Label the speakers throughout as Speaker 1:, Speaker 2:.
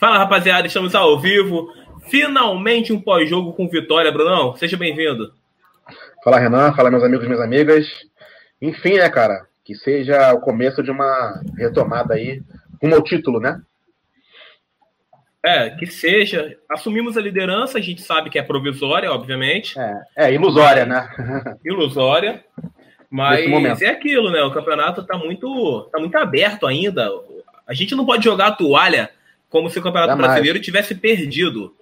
Speaker 1: Fala rapaziada, estamos ao vivo. Finalmente um pós-jogo com vitória, Brunão. Seja bem-vindo.
Speaker 2: Fala Renan, fala meus amigos e minhas amigas. Enfim, né, cara? Que seja o começo de uma retomada aí rumo ao título, né?
Speaker 1: É, que seja. Assumimos a liderança, a gente sabe que é provisória, obviamente.
Speaker 2: É, é ilusória, né?
Speaker 1: ilusória. Mas é aquilo, né? O campeonato tá muito, tá muito aberto ainda. A gente não pode jogar a toalha como se o campeonato Dá brasileiro tivesse perdido.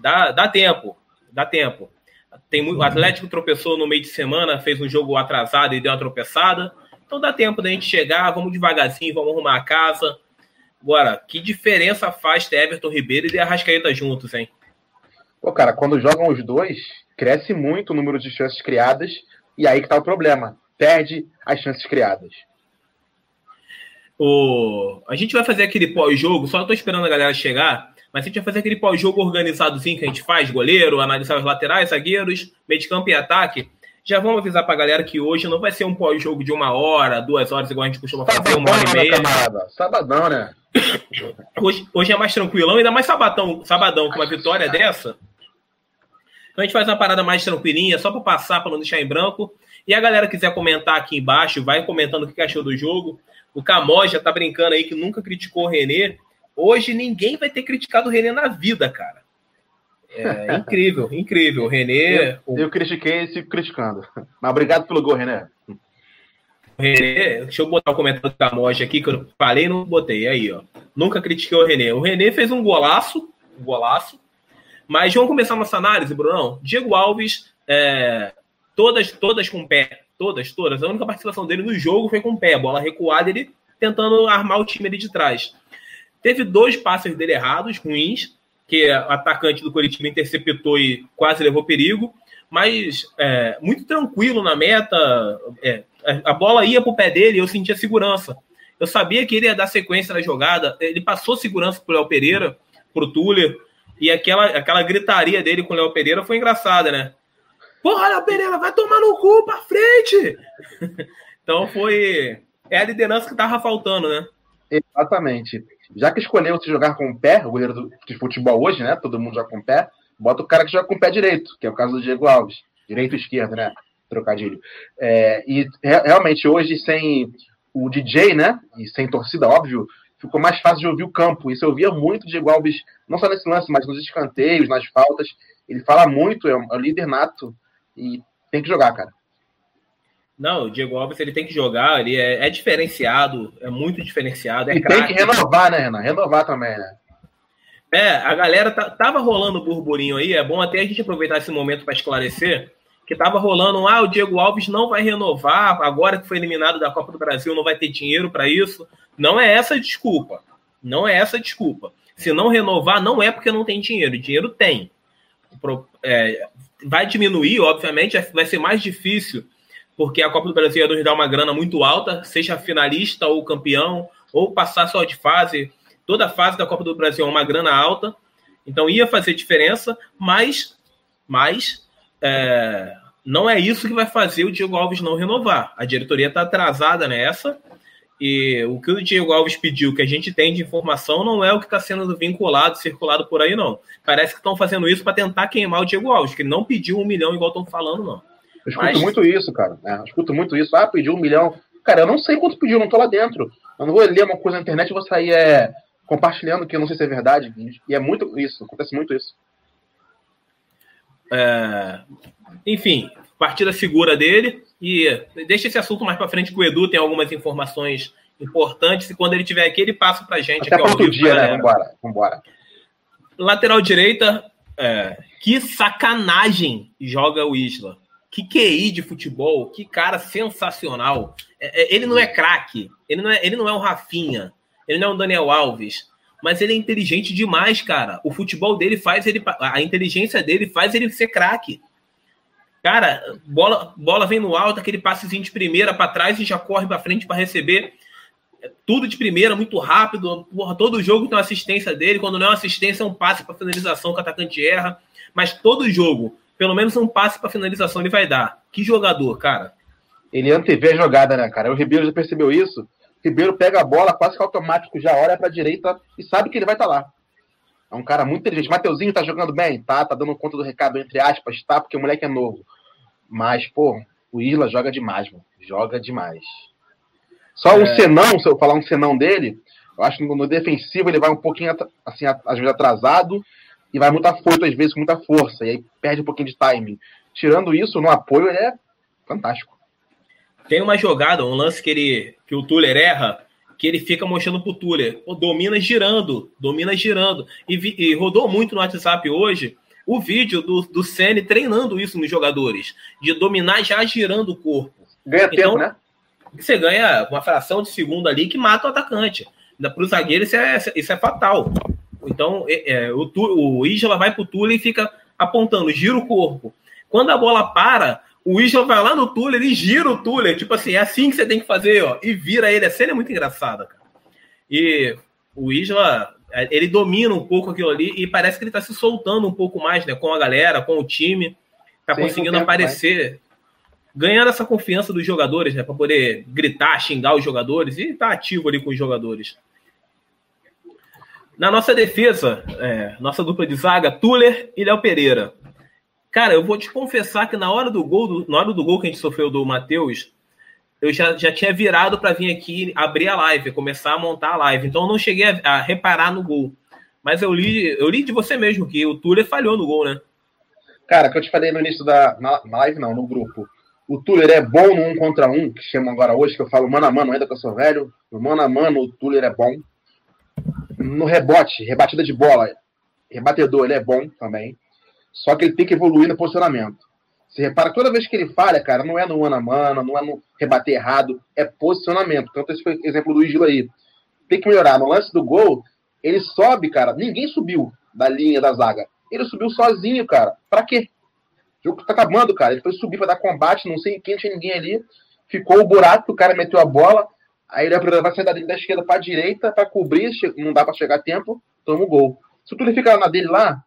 Speaker 1: Dá, dá tempo, dá tempo. Tem muito, o Atlético tropeçou no meio de semana, fez um jogo atrasado e deu uma tropeçada. Então dá tempo da gente chegar, vamos devagarzinho, vamos arrumar a casa. Agora, que diferença faz ter Everton Ribeiro e de Arrascaeta juntos, hein?
Speaker 2: Pô, cara, quando jogam os dois, cresce muito o número de chances criadas, e aí que tá o problema. Perde as chances criadas.
Speaker 1: O... A gente vai fazer aquele pós-jogo, só tô esperando a galera chegar, mas a gente vai fazer aquele pós-jogo organizadozinho que a gente faz, goleiro, analisar os laterais, zagueiros, meio de campo e ataque. Já vamos avisar pra galera que hoje não vai ser um pós-jogo de uma hora, duas horas, igual a gente costuma fazer, uma hora e meia.
Speaker 2: Camarada. Sabadão, né?
Speaker 1: Hoje, hoje é mais tranquilão, ainda mais sabadão, sabadão com uma vitória dessa. Então a gente faz uma parada mais tranquilinha, só para passar, para não deixar em branco. E a galera quiser comentar aqui embaixo, vai comentando o que achou do jogo. O Camós já tá brincando aí que nunca criticou o Renê. Hoje ninguém vai ter criticado o Renê na vida, cara. É incrível, incrível. O Renê.
Speaker 2: Eu, eu critiquei e sigo criticando. Mas obrigado pelo gol, Renê.
Speaker 1: O Renê, deixa eu botar o comentário do Camós aqui, que eu falei e não botei. Aí, ó. Nunca critiquei o Renê. O Renê fez um golaço, um golaço. Mas vamos começar nossa análise, Brunão. Diego Alves, é, todas, todas com pé. Todas, todas. A única participação dele no jogo foi com pé. Bola recuada, ele tentando armar o time ali de trás. Teve dois passes dele errados, ruins, que o atacante do Coritiba interceptou e quase levou perigo, mas é, muito tranquilo na meta. É, a bola ia para o pé dele e eu sentia segurança. Eu sabia que ele ia dar sequência na jogada. Ele passou segurança para o Léo Pereira, para o Tuller, e aquela, aquela gritaria dele com o Léo Pereira foi engraçada, né? Porra, Léo Pereira, vai tomar no cu para frente! então foi. É a liderança que tava faltando, né?
Speaker 2: Exatamente já que escolheu se jogar com o pé, o goleiro do, de futebol hoje, né? Todo mundo joga com o pé, bota o cara que joga com o pé direito, que é o caso do Diego Alves. Direito e esquerdo, né? Trocadilho. É, e re realmente hoje, sem o DJ, né? E sem torcida, óbvio, ficou mais fácil de ouvir o campo. Isso eu via muito Diego Alves, não só nesse lance, mas nos escanteios, nas faltas. Ele fala muito, é um, é um líder nato e tem que jogar, cara.
Speaker 1: Não, o Diego Alves ele tem que jogar, ele é, é diferenciado, é muito diferenciado. É
Speaker 2: e tem que renovar, né, Renan? Renovar também, né?
Speaker 1: É, a galera tá, tava rolando burburinho aí, é bom até a gente aproveitar esse momento para esclarecer que tava rolando, ah, o Diego Alves não vai renovar, agora que foi eliminado da Copa do Brasil, não vai ter dinheiro para isso. Não é essa a desculpa. Não é essa a desculpa. Se não renovar, não é porque não tem dinheiro. Dinheiro tem. É, vai diminuir, obviamente, vai ser mais difícil porque a Copa do Brasil ia nos dar uma grana muito alta, seja finalista ou campeão, ou passar só de fase. Toda fase da Copa do Brasil é uma grana alta, então ia fazer diferença, mas, mas é, não é isso que vai fazer o Diego Alves não renovar. A diretoria está atrasada nessa, e o que o Diego Alves pediu, que a gente tem de informação, não é o que está sendo vinculado, circulado por aí, não. Parece que estão fazendo isso para tentar queimar o Diego Alves, que ele não pediu um milhão igual estão falando, não.
Speaker 2: Eu escuto Mas... muito isso, cara. Né? Eu escuto muito isso. Ah, pediu um milhão. Cara, eu não sei quanto pediu, não tô lá dentro. Eu não vou ler uma coisa na internet e vou sair é, compartilhando que eu não sei se é verdade. E é muito isso, acontece muito isso.
Speaker 1: É... Enfim, partida segura dele. E deixa esse assunto mais para frente que o Edu tem algumas informações importantes. E quando ele tiver aqui, ele passa pra gente.
Speaker 2: Até aqui, outro dia, né? Vambora, vambora.
Speaker 1: Lateral direita, é... que sacanagem joga o Isla. Que QI de futebol, que cara sensacional. É, é, ele não é craque, ele, não é, ele não é um Rafinha, ele não é um Daniel Alves, mas ele é inteligente demais, cara. O futebol dele faz ele. A inteligência dele faz ele ser craque. Cara, bola, bola vem no alto, aquele passezinho de primeira para trás e já corre para frente para receber. Tudo de primeira, muito rápido. Porra, todo jogo tem uma assistência dele. Quando não é uma assistência, é um passe para finalização que o atacante erra. Mas todo jogo pelo menos um passe para finalização ele vai dar. Que jogador, cara.
Speaker 2: Ele antevê a jogada, né, cara? O Ribeiro já percebeu isso. O Ribeiro pega a bola, quase que automático, já olha para a direita e sabe que ele vai estar tá lá. É um cara muito inteligente. Mateuzinho tá jogando bem? Tá, tá dando conta do recado, entre aspas, tá, porque o moleque é novo. Mas, pô, o Isla joga demais, mano. Joga demais. Só é... um senão, se eu falar um senão dele, eu acho que no defensivo ele vai um pouquinho, assim, às vezes atrasado e vai muito afoito, às vezes, com muita força. E aí perde um pouquinho de timing. Tirando isso, no apoio, ele é fantástico.
Speaker 1: Tem uma jogada, um lance que, ele, que o Tuller erra, que ele fica mostrando pro Tuller. domina girando, domina girando. E, vi, e, rodou muito no WhatsApp hoje o vídeo do, do Senna treinando isso nos jogadores, de dominar já girando o corpo.
Speaker 2: Ganha então, tempo, né?
Speaker 1: Você ganha uma fração de segundo ali que mata o atacante. Para o zagueiro, isso é, isso é fatal. Então, é, é, o, o Isla vai pro Tuller e fica apontando, gira o corpo. Quando a bola para, o Isla vai lá no Tuller e gira o Tuller. Tipo assim, é assim que você tem que fazer, ó. E vira ele. A cena é muito engraçada, cara. E o Isla, ele domina um pouco aquilo ali e parece que ele tá se soltando um pouco mais, né? Com a galera, com o time. Tá Sim, conseguindo aparecer. Mais. Ganhando essa confiança dos jogadores, né? Pra poder gritar, xingar os jogadores e tá ativo ali com os jogadores. Na nossa defesa, é, nossa dupla de zaga, Tuller e Léo Pereira. Cara, eu vou te confessar que na hora do gol, do, na hora do gol que a gente sofreu do Matheus, eu já, já tinha virado para vir aqui abrir a live, começar a montar a live. Então eu não cheguei a, a, reparar no gol. Mas eu li, eu li de você mesmo que o Tuller falhou no gol, né?
Speaker 2: Cara, que eu te falei no início da na, na live, não, no grupo. O Tuller é bom no um contra um, que chamam agora hoje, que eu falo mano a mano, ainda que eu sou velho. No mano a mano, o Tuller é bom. No rebote, rebatida de bola, rebatedor, ele é bom também. Só que ele tem que evoluir no posicionamento. Você repara, toda vez que ele falha, cara, não é no mano a mano, não é no rebater errado, é posicionamento. Tanto esse foi o exemplo do Isla aí. Tem que melhorar. No lance do gol, ele sobe, cara. Ninguém subiu da linha da zaga. Ele subiu sozinho, cara. Pra quê? O jogo tá acabando, cara. Ele foi subir pra dar combate, não sei quem, tinha ninguém ali. Ficou o buraco, o cara meteu a bola. Aí ele vai sair da da esquerda pra direita pra cobrir, não dá pra chegar a tempo, toma o gol. Se tudo ficar na dele lá,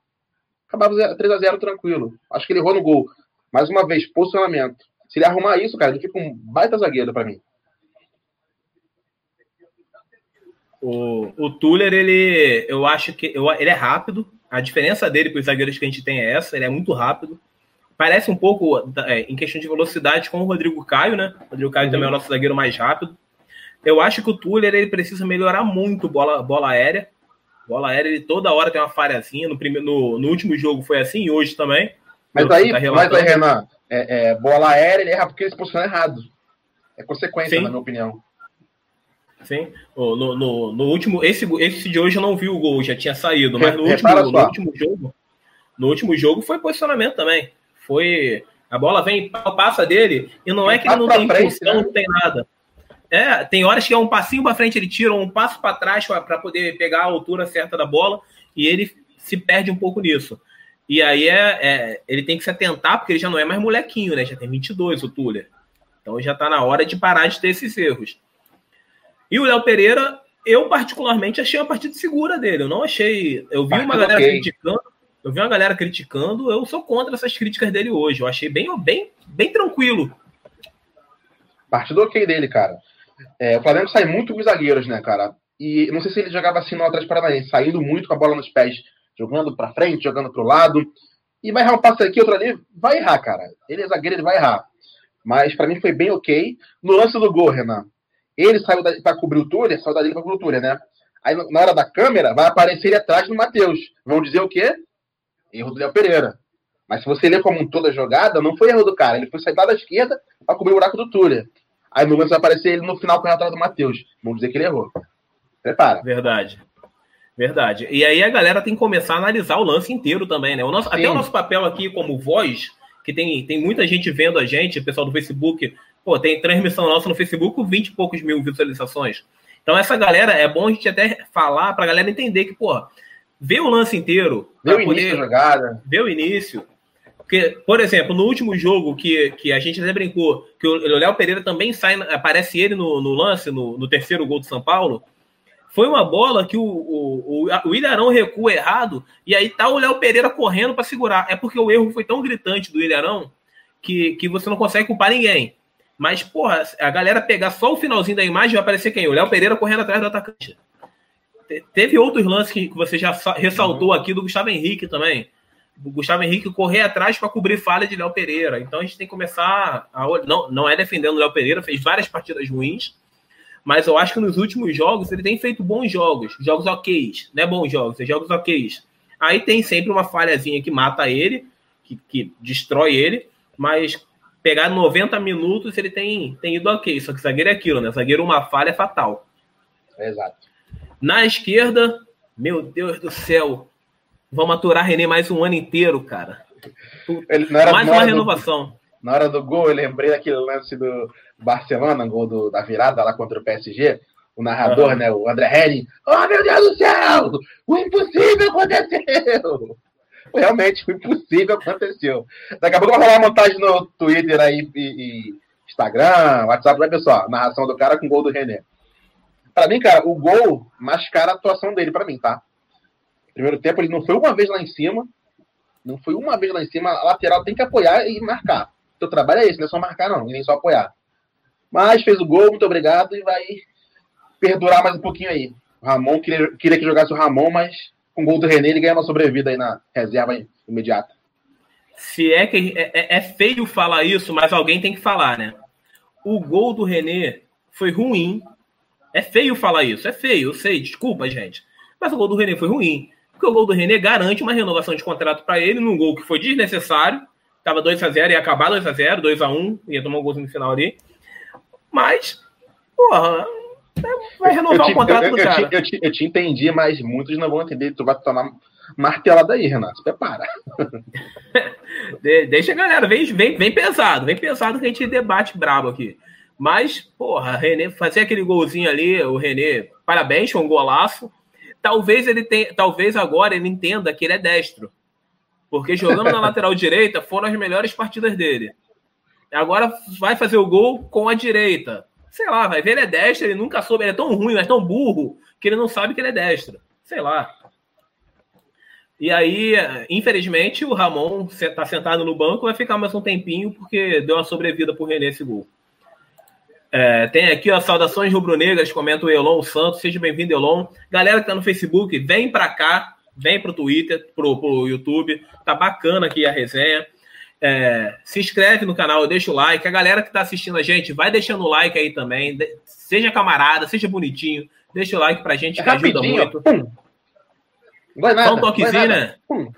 Speaker 2: acabava 3x0 tranquilo. Acho que ele errou no gol. Mais uma vez, posicionamento. Se ele arrumar isso, cara, ele fica um baita zagueiro para mim.
Speaker 1: O, o Tuller, ele, eu acho que eu, ele é rápido. A diferença dele para os zagueiros que a gente tem é essa, ele é muito rápido. Parece um pouco, é, em questão de velocidade, com o Rodrigo Caio, né? O Rodrigo Caio uhum. também é o nosso zagueiro mais rápido. Eu acho que o Tuller ele precisa melhorar muito bola, bola aérea. Bola aérea, ele toda hora tem uma falhazinha. No, primeiro, no, no último jogo foi assim, hoje também.
Speaker 2: Mas aí, tá mas aí, Renan, é, é, bola aérea, ele erra porque ele se posiciona errado. É consequência, Sim. na minha opinião.
Speaker 1: Sim. No, no, no, último. Esse, esse de hoje eu não vi o gol, já tinha saído. Mas no último, no último jogo. No último jogo foi posicionamento também. Foi. A bola vem, passa dele, e não é que ele não tem impulsão, né? não tem nada. É, tem horas que é um passinho para frente, ele tira um passo para trás para poder pegar a altura certa da bola e ele se perde um pouco nisso. E aí é, é, ele tem que se atentar, porque ele já não é mais molequinho, né? Já tem 22 o Tuller. Então já está na hora de parar de ter esses erros. E o Léo Pereira, eu particularmente achei uma partida segura dele. Eu não achei. Eu vi uma galera okay. criticando. Eu vi uma galera criticando. Eu sou contra essas críticas dele hoje. Eu achei bem, bem, bem tranquilo.
Speaker 2: Partido ok dele, cara. É, o Flamengo sai muito com os zagueiros, né, cara? E não sei se ele jogava assim no Atlético Paranaense, saindo muito com a bola nos pés, jogando para frente, jogando para o lado. E vai errar um passe aqui, outro ali, vai errar, cara. Ele é zagueiro, ele vai errar. Mas para mim foi bem ok. No lance do gol, Renan, ele saiu para cobrir o Túlio, saiu dali para cobrir o Túlio, né? Aí na hora da câmera vai aparecer ele atrás do Matheus. Vão dizer o quê? Erro do Léo Pereira. Mas se você ler como toda a jogada, não foi erro do cara. Ele foi sair lá da esquerda para cobrir o buraco do Túlio. Aí no vai aparecer ele no final correndo atrás do Matheus. Vamos dizer que ele errou. Prepara.
Speaker 1: Verdade. Verdade. E aí a galera tem que começar a analisar o lance inteiro também, né? O nosso, até o nosso papel aqui como voz, que tem, tem muita gente vendo a gente, o pessoal do Facebook, pô, tem transmissão nossa no Facebook com 20 e poucos mil visualizações. Então essa galera, é bom a gente até falar pra galera entender que, pô, ver o lance inteiro.
Speaker 2: Ver o início da jogada.
Speaker 1: Ver o início. Porque, por exemplo, no último jogo que, que a gente até brincou, que o Léo Pereira também sai, aparece ele no, no lance, no, no, terceiro gol do São Paulo. Foi uma bola que o, o, o Ilharão recua errado, e aí tá o Léo Pereira correndo para segurar. É porque o erro foi tão gritante do Ilharão que, que você não consegue culpar ninguém. Mas, porra, a galera pegar só o finalzinho da imagem vai aparecer quem? O Léo Pereira correndo atrás do atacante. teve outros lances que você já ressaltou uhum. aqui do Gustavo Henrique também. O Gustavo Henrique correr atrás para cobrir falha de Léo Pereira. Então a gente tem que começar a. Não, não é defendendo o Léo Pereira, fez várias partidas ruins, mas eu acho que nos últimos jogos ele tem feito bons jogos, jogos ok, não é bons jogos, é jogos ok. Aí tem sempre uma falhazinha que mata ele, que, que destrói ele, mas pegar 90 minutos ele tem, tem ido ok. Só que zagueiro é aquilo, né? Zagueiro uma falha é fatal.
Speaker 2: Exato.
Speaker 1: Na esquerda, meu Deus do céu, vamos aturar René mais um ano inteiro, cara.
Speaker 2: Ele, era, mais uma renovação. Do, na hora do gol, eu lembrei daquele lance do Barcelona, gol do, da virada lá contra o PSG. O narrador, uhum. né, o André Henning. Oh, meu Deus do céu! O impossível aconteceu! Realmente, o impossível aconteceu. Daqui a pouco vai rolar uma montagem no Twitter aí e, e Instagram, WhatsApp, vai só, narração do cara com gol do René. Pra mim, cara, o gol mascara a atuação dele, pra mim, tá? Primeiro tempo, ele não foi uma vez lá em cima. Não foi uma vez lá em cima. A lateral tem que apoiar e marcar. O teu trabalho é esse, não é só marcar, não, nem só apoiar. Mas fez o gol, muito obrigado, e vai perdurar mais um pouquinho aí. O Ramon queria, queria que jogasse o Ramon, mas com o gol do René ele ganha uma sobrevida aí na reserva imediata.
Speaker 1: Se é que é, é, é feio falar isso, mas alguém tem que falar, né? O gol do René foi ruim. É feio falar isso, é feio, eu sei, desculpa, gente. Mas o gol do René foi ruim. Porque o gol do René garante uma renovação de contrato para ele num gol que foi desnecessário. Tava 2 a 0 ia acabar 2 a 0 2 a 1 ia tomar um golzinho no final ali. Mas, porra, vai renovar o contrato eu, do cara.
Speaker 2: Eu te, eu, te, eu te entendi, mas muitos não vão entender. Tu vai tomar martelada aí, Renato. Prepara.
Speaker 1: De, deixa a galera, vem, vem, vem pesado, vem pesado que a gente debate brabo aqui. Mas, porra, René, fazer aquele golzinho ali, o René, parabéns, foi um golaço. Talvez ele tenha, talvez agora ele entenda que ele é destro. Porque jogando na lateral direita foram as melhores partidas dele. Agora vai fazer o gol com a direita. Sei lá, vai ver, ele é destro, ele nunca soube, ele é tão ruim, mas tão burro, que ele não sabe que ele é destro. Sei lá. E aí, infelizmente, o Ramon está sentado no banco, vai ficar mais um tempinho, porque deu uma sobrevida pro René esse gol. É, tem aqui as saudações rubro-negras, comenta o Elon Santos, seja bem-vindo, Elon. Galera que tá no Facebook, vem para cá, vem pro Twitter, pro, pro YouTube, tá bacana aqui a resenha. É, se inscreve no canal, deixa o like. A galera que está assistindo a gente, vai deixando o like aí também. seja camarada, seja bonitinho. Deixa o like pra gente, é que ajuda muito. Pum. Vai nada, Dá um toquezinho, né? Pum.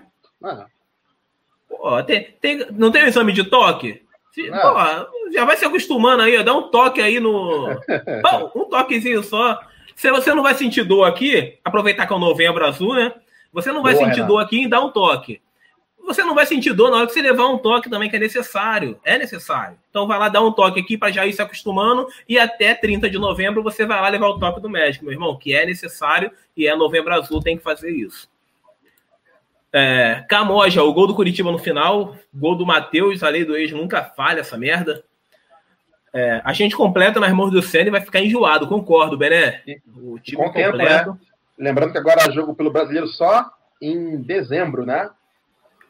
Speaker 1: Pô, tem, tem, não tem o exame de toque? Se, pô, já vai se acostumando aí, ó, dá um toque aí no. Bom, um toquezinho só. Se você não vai sentir dor aqui, aproveitar que é o novembro azul, né? Você não vai Boa, sentir Renato. dor aqui e dá um toque você não vai sentir dor na hora que você levar um toque também, que é necessário. É necessário. Então vai lá dar um toque aqui para já ir se acostumando e até 30 de novembro você vai lá levar o toque do médico, meu irmão, que é necessário e é novembro azul, tem que fazer isso. É, Camoja, o gol do Curitiba no final, gol do Matheus, a lei do ex nunca falha essa merda. É, a gente completa nas mãos do Senna e vai ficar enjoado, concordo, Bené.
Speaker 2: O time Com completo. Tempo, né? Lembrando que agora jogo pelo brasileiro só em dezembro, né?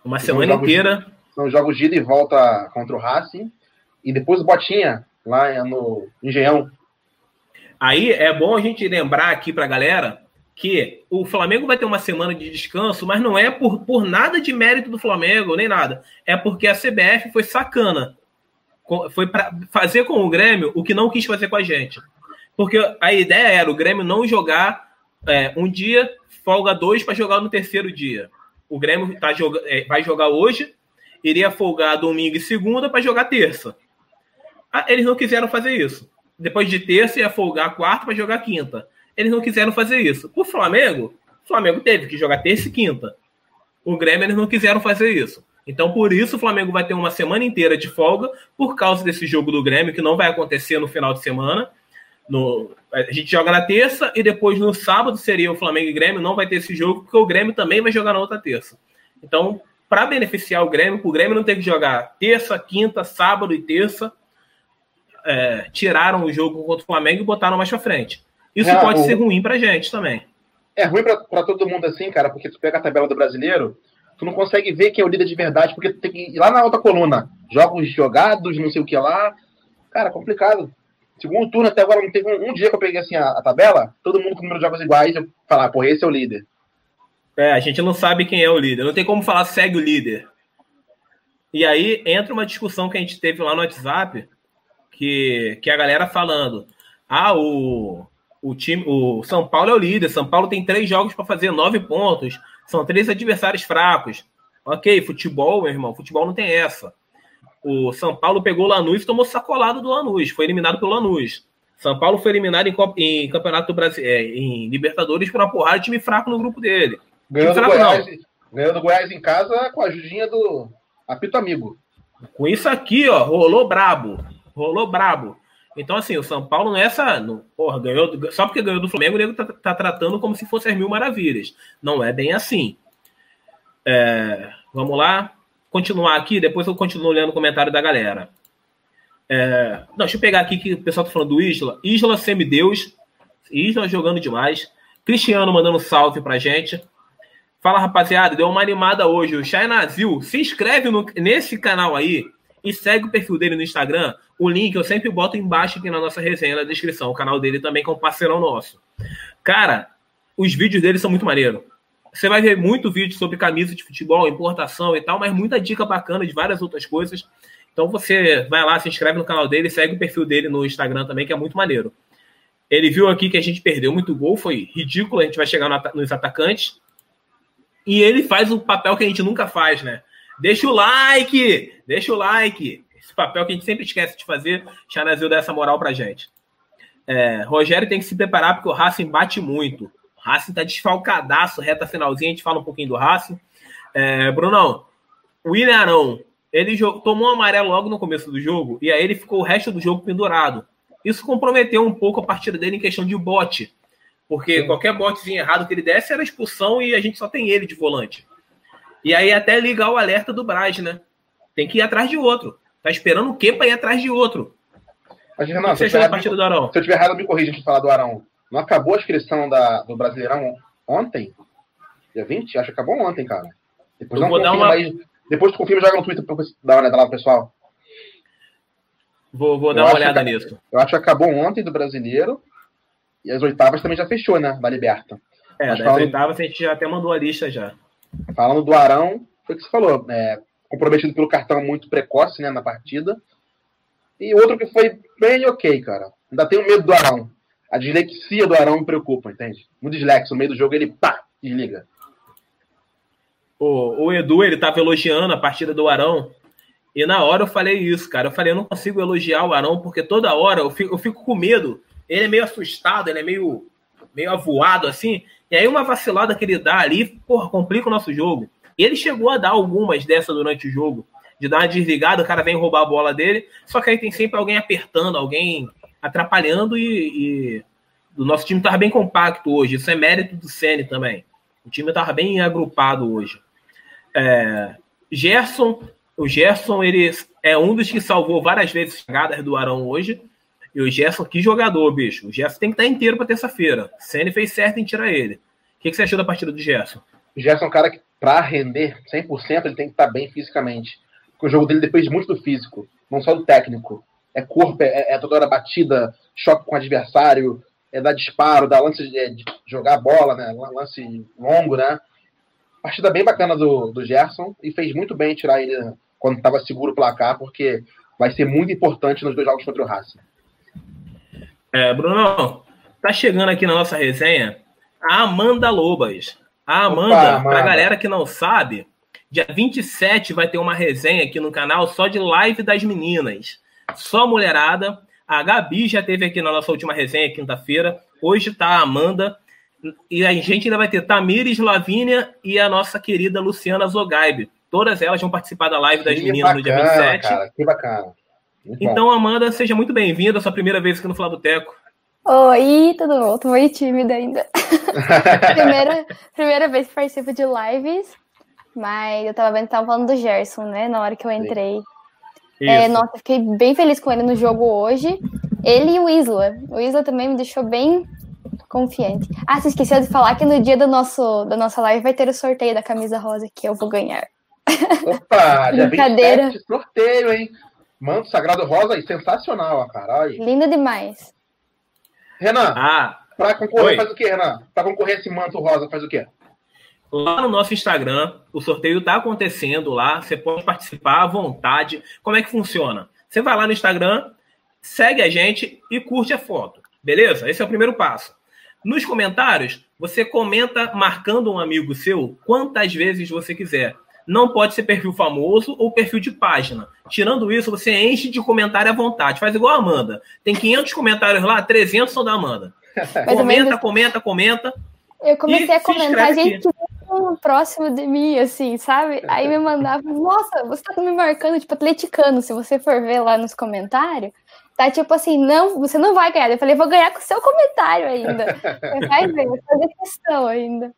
Speaker 1: Uma semana inteira.
Speaker 2: São jogos de ida e volta contra o Racing. E depois o Botinha, lá no Engenhão.
Speaker 1: Aí é bom a gente lembrar aqui pra galera que o Flamengo vai ter uma semana de descanso, mas não é por, por nada de mérito do Flamengo, nem nada. É porque a CBF foi sacana. Foi para fazer com o Grêmio o que não quis fazer com a gente. Porque a ideia era o Grêmio não jogar é, um dia, folga dois para jogar no terceiro dia. O Grêmio tá joga, é, vai jogar hoje, iria folgar domingo e segunda para jogar terça. Ah, eles não quiseram fazer isso. Depois de terça, ia folgar quarta para jogar quinta. Eles não quiseram fazer isso. O Flamengo, o Flamengo teve que jogar terça e quinta. O Grêmio, eles não quiseram fazer isso. Então, por isso, o Flamengo vai ter uma semana inteira de folga por causa desse jogo do Grêmio, que não vai acontecer no final de semana. No, a gente joga na terça e depois no sábado seria o Flamengo e Grêmio. Não vai ter esse jogo, porque o Grêmio também vai jogar na outra terça. Então, para beneficiar o Grêmio, para o Grêmio não ter que jogar terça, quinta, sábado e terça, é, tiraram o jogo contra o Flamengo e botaram mais para frente. Isso é, pode o... ser ruim para gente também.
Speaker 2: É ruim para todo mundo assim, cara, porque tu pega a tabela do brasileiro, tu não consegue ver quem é o líder de verdade, porque tu tem que ir lá na outra coluna. Jogos jogados, não sei o que lá. Cara, complicado. Segundo turno, até agora não teve um, um dia que eu peguei assim a, a, tabela, todo mundo com número de jogos iguais, eu falar, pô, esse é o líder.
Speaker 1: É, a gente não sabe quem é o líder. Não tem como falar segue o líder. E aí entra uma discussão que a gente teve lá no WhatsApp, que, que a galera falando: ah, o, o time, o São Paulo é o líder. São Paulo tem três jogos para fazer nove pontos. São três adversários fracos. Ok, futebol, meu irmão, futebol não tem essa. O São Paulo pegou o Lanús e tomou sacolado do Lanús, foi eliminado pelo Lanús. São Paulo foi eliminado em, em Campeonato Brasil, é, em Libertadores por uma porrada de time fraco no grupo dele.
Speaker 2: Ganhou do, Goiás, ganhou do Goiás em casa com a ajudinha do apito amigo.
Speaker 1: Com isso aqui, ó, rolou brabo. Rolou brabo. Então, assim, o São Paulo nessa. No, porra, ganhou, só porque ganhou do Flamengo, o nego tá, tá, tratando como se fosse as mil maravilhas. Não é bem assim. É, vamos lá. Continuar aqui, depois eu continuo lendo o comentário da galera. É, não, deixa eu pegar aqui que o pessoal tá falando do Isla. Isla semideus. Isla jogando demais. Cristiano mandando salve pra gente. Fala, rapaziada, deu uma animada hoje. O Chay Nazil, se inscreve no, nesse canal aí e segue o perfil dele no Instagram. O link eu sempre boto embaixo aqui na nossa resenha, na descrição. O canal dele também, é um parceirão nosso. Cara, os vídeos dele são muito maneiros. Você vai ver muito vídeo sobre camisa de futebol, importação e tal, mas muita dica bacana de várias outras coisas. Então você vai lá, se inscreve no canal dele, segue o perfil dele no Instagram também, que é muito maneiro. Ele viu aqui que a gente perdeu muito gol, foi ridículo. A gente vai chegar nos atacantes. E ele faz o papel que a gente nunca faz, né? Deixa o like! Deixa o like! Esse papel que a gente sempre esquece de fazer, Chanazil dá essa moral pra gente. É, Rogério tem que se preparar porque o Racing bate muito. O Racing tá desfalcadaço, reta finalzinha, a gente fala um pouquinho do Racing. É, Brunão, o William Arão, ele tomou um amarelo logo no começo do jogo e aí ele ficou o resto do jogo pendurado. Isso comprometeu um pouco a partida dele em questão de bote. Porque Sim. qualquer botezinho errado que ele desse era expulsão e a gente só tem ele de volante. E aí até ligar o alerta do Braz, né? Tem que ir atrás de outro. Tá esperando o quê para ir atrás de outro?
Speaker 2: Mas, Renan, você achou da partida do Arão? Se eu tiver errado, me corrija de falar do Arão. Não acabou a inscrição da, do Brasileirão ontem? Dia 20? Acho que acabou ontem, cara. Depois eu vou dar uma... Depois tu confirma joga no Twitter pra dar uma olhada lá pro pessoal.
Speaker 1: Vou, vou dar uma olhada que, nisso.
Speaker 2: Eu acho que acabou ontem do brasileiro. E as oitavas também já fechou, né? Da Liberta.
Speaker 1: É, Mas das falando... oitavas a gente já até mandou a lista já.
Speaker 2: Falando do Arão, foi o que você falou. É, comprometido pelo cartão muito precoce, né? Na partida. E outro que foi bem ok, cara. Ainda tenho medo do Arão. A dislexia do Arão me preocupa, entende? Um dislexo no meio do jogo, ele pá, desliga.
Speaker 1: O, o Edu, ele tava elogiando a partida do Arão. E na hora eu falei isso, cara. Eu falei, eu não consigo elogiar o Arão, porque toda hora eu fico, eu fico com medo ele é meio assustado, ele é meio, meio avoado assim. E aí uma vacilada que ele dá ali, porra, complica o nosso jogo. E ele chegou a dar algumas dessas durante o jogo, de dar uma desligada, o cara vem roubar a bola dele, só que aí tem sempre alguém apertando, alguém atrapalhando e, e... o nosso time estava bem compacto hoje. Isso é mérito do Ceni também. O time estava bem agrupado hoje. É... Gerson, o Gerson ele é um dos que salvou várias vezes jogadas do Arão hoje. E o Gerson, que jogador, bicho. O Gerson tem que estar inteiro para terça-feira. Ceni fez certo em tirar ele. O que, que, você achou da partida do Gerson?
Speaker 2: O Gerson é um cara que, para render 100%, ele tem que estar bem fisicamente. Porque o jogo dele depende muito do físico, não só do técnico. É corpo, é, é toda hora batida, choque com o adversário, é dar disparo, dar lance de, de jogar a bola, né? Lance longo, né? Partida bem bacana do, do Gerson e fez muito bem tirar ele quando estava seguro o placar, porque vai ser muito importante nos dois jogos contra o Racing.
Speaker 1: É, Bruno, tá chegando aqui na nossa resenha a Amanda Lobas. A Amanda, para a galera que não sabe, dia 27 vai ter uma resenha aqui no canal só de live das meninas. Só mulherada. A Gabi já teve aqui na nossa última resenha, quinta-feira. Hoje tá a Amanda. E a gente ainda vai ter Tamires, Lavínia e a nossa querida Luciana Zogaib. Todas elas vão participar da live das que meninas bacana, no dia 27. Cara,
Speaker 2: que bacana.
Speaker 1: Muito então, bom. Amanda, seja muito bem-vinda, sua primeira vez aqui no Flávio Teco.
Speaker 3: Oi, tudo bom? Tô meio tímida ainda. primeira, primeira vez que participo de lives, mas eu tava vendo que tava falando do Gerson, né? Na hora que eu entrei. É, nossa, fiquei bem feliz com ele no jogo hoje. Ele e o Isla. O Isla também me deixou bem confiante. Ah, você esqueceu de falar que no dia do nosso, da nossa live vai ter o sorteio da camisa rosa que eu vou ganhar.
Speaker 2: Opa, já Brincadeira. sorteio, hein? Manto Sagrado Rosa e sensacional, cara. Aí.
Speaker 3: Linda demais.
Speaker 2: Renan,
Speaker 1: Ah,
Speaker 2: pra concorrer
Speaker 1: Oi.
Speaker 2: faz o quê, Renan? Pra concorrer esse manto rosa faz o quê?
Speaker 1: lá no nosso Instagram, o sorteio tá acontecendo lá. Você pode participar à vontade. Como é que funciona? Você vai lá no Instagram, segue a gente e curte a foto. Beleza? Esse é o primeiro passo. Nos comentários, você comenta marcando um amigo seu quantas vezes você quiser. Não pode ser perfil famoso ou perfil de página. Tirando isso, você enche de comentário à vontade. Faz igual a Amanda. Tem 500 comentários lá, 300 são da Amanda. Comenta, comenta, comenta.
Speaker 3: Eu comecei
Speaker 1: E
Speaker 3: a comentar, gente, muito próximo de mim, assim, sabe? Aí me mandava, nossa, você tá me marcando, tipo, atleticano, se você for ver lá nos comentários, tá tipo assim, não, você não vai ganhar. Eu falei, vou ganhar com o seu comentário ainda. Você vai ver, vou fazer questão ainda.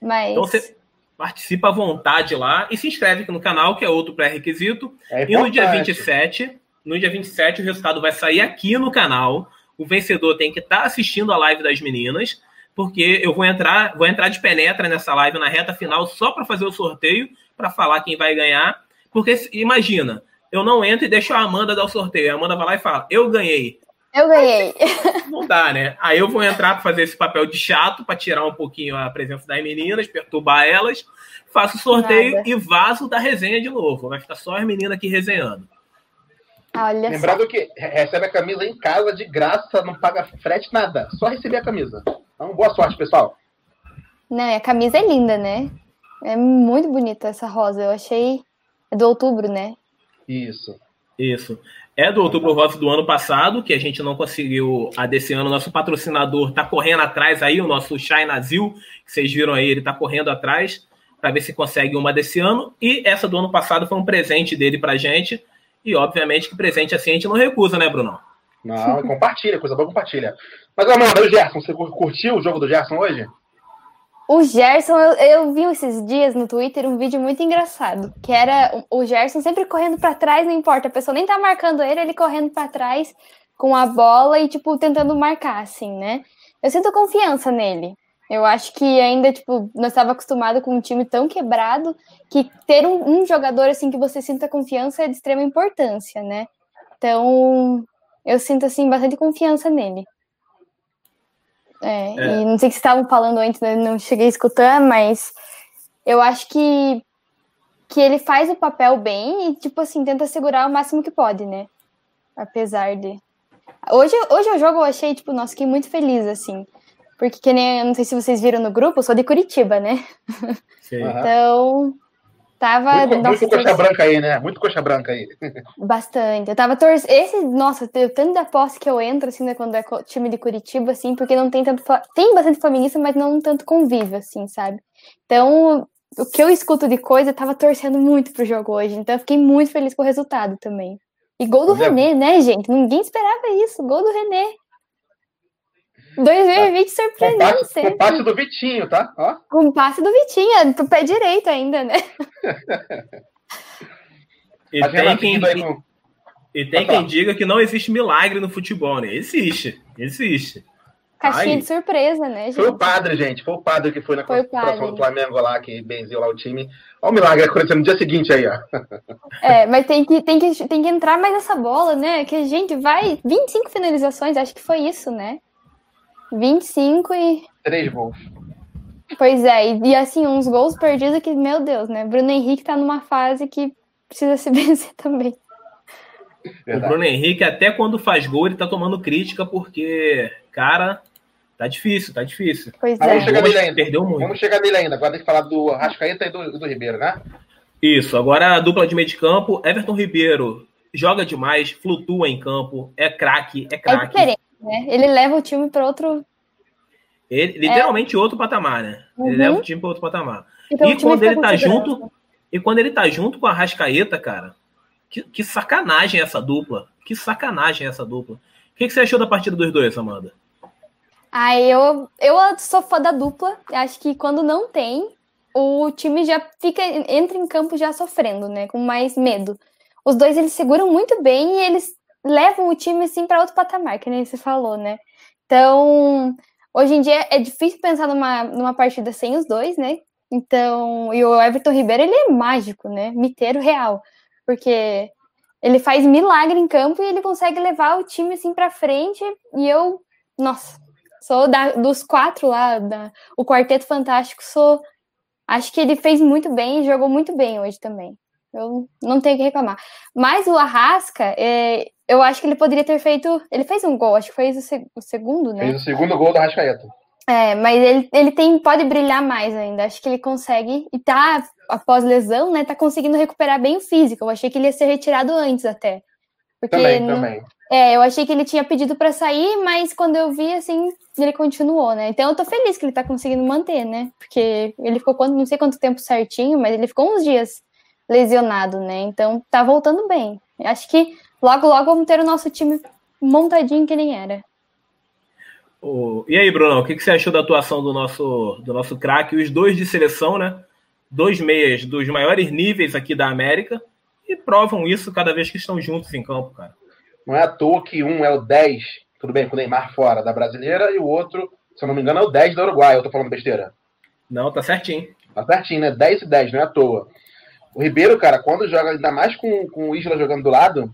Speaker 3: Mas.
Speaker 1: Então você participa à vontade lá e se inscreve aqui no canal, que é outro pré-requisito.
Speaker 2: É
Speaker 1: E no dia
Speaker 2: importante.
Speaker 1: 27, no dia 27, o resultado vai sair aqui no canal. O vencedor tem que estar assistindo a live das meninas, porque eu vou entrar, vou entrar de penetra nessa live na reta final só para fazer o sorteio, para falar quem vai ganhar. Porque imagina, eu não entro e deixo a Amanda dar o sorteio. A Amanda vai lá e fala: "Eu ganhei".
Speaker 3: Eu ganhei.
Speaker 1: Não dá, né? Aí eu vou entrar para fazer esse papel de chato, para tirar um pouquinho a presença das meninas, perturbar elas, faço o sorteio
Speaker 3: Nada.
Speaker 1: e vazo da resenha de novo. Vai ficar só as meninas aqui resenhando.
Speaker 3: Olha só.
Speaker 2: Lembrando que re- recebe a camisa em casa de graça, não paga frete, nada. Só receber a camisa. Então, boa sorte, pessoal.
Speaker 3: Não, a camisa é linda, né? É muito bonita essa rosa. Eu achei. É do outubro, né?
Speaker 2: Isso.
Speaker 1: Isso. É do Outubro Rosa do ano passado, que a gente não conseguiu a desse ano. Nosso patrocinador tá correndo atrás aí, o nosso Shai Nazil, que vocês viram aí, ele tá correndo atrás para ver se consegue uma desse ano. E essa do ano passado foi um presente dele pra gente. E obviamente que presente assim a gente não recusa, né, Bruno?
Speaker 2: Não, compartilha, coisa boa, compartilha. Mas, Amanda, o Gerson, você cur- curtiu o jogo do Gerson hoje?
Speaker 3: O Gerson, eu, eu vi esses dias no Twitter um vídeo muito engraçado, que era o Gerson sempre correndo pra trás, não importa, a pessoa nem tá marcando ele, ele correndo pra trás com a bola e, tipo, tentando marcar, assim, né? Eu sinto confiança nele. Eu acho que ainda, tipo, nós estava acostumado com um time tão quebrado que ter um, um jogador, assim, que você sinta confiança é de extrema importância, né? Então, eu sinto, assim, bastante confiança nele. É,
Speaker 1: É.
Speaker 3: e não sei o que vocês estavam falando antes, né? não cheguei a escutar, mas eu acho que, que ele faz o papel bem e, tipo assim, tenta segurar o máximo que pode, né? Apesar de. Hoje, hoje o jogo eu achei, tipo, nossa, fiquei muito feliz, assim. Porque, que nem, eu não sei se vocês viram no grupo, eu sou de Curitiba, né?
Speaker 1: Sim.
Speaker 3: Então, tava.
Speaker 2: Muito,
Speaker 3: nossa,
Speaker 2: muito coxa branca aí, né? Muito coxa branca aí.
Speaker 3: Bastante. Eu tava torcendo. Esse, nossa, tem tanto da posse que eu entro, assim, né, quando é time de Curitiba, assim, porque não tem tanto. Tem bastante flamenguista, mas não tanto convívio, assim, sabe? Então, o que eu escuto de coisa, eu tava torcendo muito pro jogo hoje. Então, eu fiquei muito feliz com o resultado também. E gol do
Speaker 2: é-
Speaker 3: René, né, gente? Ninguém esperava isso. Gol do René. 2020
Speaker 2: Com
Speaker 3: surpreendeu
Speaker 2: passe, com
Speaker 3: sempre.
Speaker 2: passe do Vitinho, tá? Ó.
Speaker 3: Com passe do Vitinha, pro pé direito ainda, né?
Speaker 1: E tem quem,
Speaker 2: com-
Speaker 1: e tem quem diga que não existe milagre no futebol, né? Existe, existe.
Speaker 3: Caixinha
Speaker 1: Ai.
Speaker 3: de surpresa, né,
Speaker 2: Foi o
Speaker 3: gente?
Speaker 2: padre, gente. Foi o padre que foi na
Speaker 3: Foi
Speaker 2: do Flamengo lá, que benziu lá o time. Olha o milagre acontecendo no dia seguinte aí, ó.
Speaker 3: É, mas tem que, tem, que, tem que entrar mais nessa bola, né? Que a gente vai. 25 finalizações, acho que foi isso, né? 25 e.
Speaker 2: Três gols.
Speaker 3: Pois é, e, e assim, uns gols perdidos que, meu Deus, né? Bruno Henrique tá numa fase que precisa se vencer também.
Speaker 1: O
Speaker 2: Verdade.
Speaker 1: Bruno Henrique, até quando faz gol, ele tá tomando crítica, porque, cara, tá difícil, tá difícil.
Speaker 3: Pois
Speaker 2: Mas vamos
Speaker 3: é.
Speaker 2: chegar nele ainda.
Speaker 1: Perdeu muito.
Speaker 2: Vamos chegar nele ainda. Agora tem que falar do Rascaeta e do, do Ribeiro, né?
Speaker 1: Isso, agora a dupla de meio de campo, Everton Ribeiro joga demais, flutua em campo, é craque, é
Speaker 3: É
Speaker 1: craque.
Speaker 3: diferente, né? Ele leva o time para outro.
Speaker 1: Ele, literalmente outro patamar, né? Ele
Speaker 3: Uhum.
Speaker 1: leva o time para outro patamar.
Speaker 3: Então,
Speaker 1: e quando ele tá junto, e quando ele tá junto com a Rascaeta, cara, que, que sacanagem essa dupla. Que sacanagem essa dupla. O que, que você achou da partida dos dois, Amanda?
Speaker 3: Ah, eu, eu sou fã da dupla. Acho que quando não tem, o time já fica entra em campo já sofrendo, né? Com mais medo. Os dois eles seguram muito bem e eles levam o time assim para outro patamar, que nem você falou, né? Então, hoje em dia é difícil pensar numa, numa partida sem os dois, né? Então, e o Everton Ribeiro ele é mágico, né? Miteiro real, porque ele faz milagre em campo e ele consegue levar o time assim para frente. E eu, nossa, sou da, dos quatro lá, da, o Quarteto Fantástico, sou. Acho que ele fez muito bem e jogou muito bem hoje também. Eu não tenho que reclamar. Mas o Arrasca, é, eu acho que ele poderia ter feito. Ele fez um gol, acho que fez o, seg o segundo, né?
Speaker 2: Fez o segundo gol do Arrascaeta.
Speaker 3: É, mas ele, ele tem, pode brilhar mais ainda. Acho que ele consegue. E tá, após lesão, né? Tá conseguindo recuperar bem o físico. Eu achei que ele ia ser retirado antes até.
Speaker 2: Porque também, não, também.
Speaker 3: É, eu achei que ele tinha pedido para sair, mas quando eu vi, assim, ele continuou, né? Então eu tô feliz que ele tá conseguindo manter, né? Porque ele ficou, não sei quanto tempo certinho, mas ele ficou uns dias lesionado, né? Então tá voltando bem. Acho que logo, logo vamos ter o nosso time montadinho que nem era.
Speaker 1: Oh, e aí, Bruno, o que, que você achou da atuação do nosso, do nosso craque? Os dois de seleção, né? Dois meias dos maiores níveis aqui da América e provam isso cada vez que estão juntos em campo, cara.
Speaker 2: Não é à toa que um é o 10, tudo bem, com o Neymar fora da brasileira, e o outro, se eu não me engano, é o 10 da Uruguai. Eu tô falando besteira.
Speaker 1: Não, tá certinho.
Speaker 2: Tá certinho, né? 10 e 10, não é à toa. O Ribeiro, cara, quando joga, ainda mais com, com o Isla jogando do lado,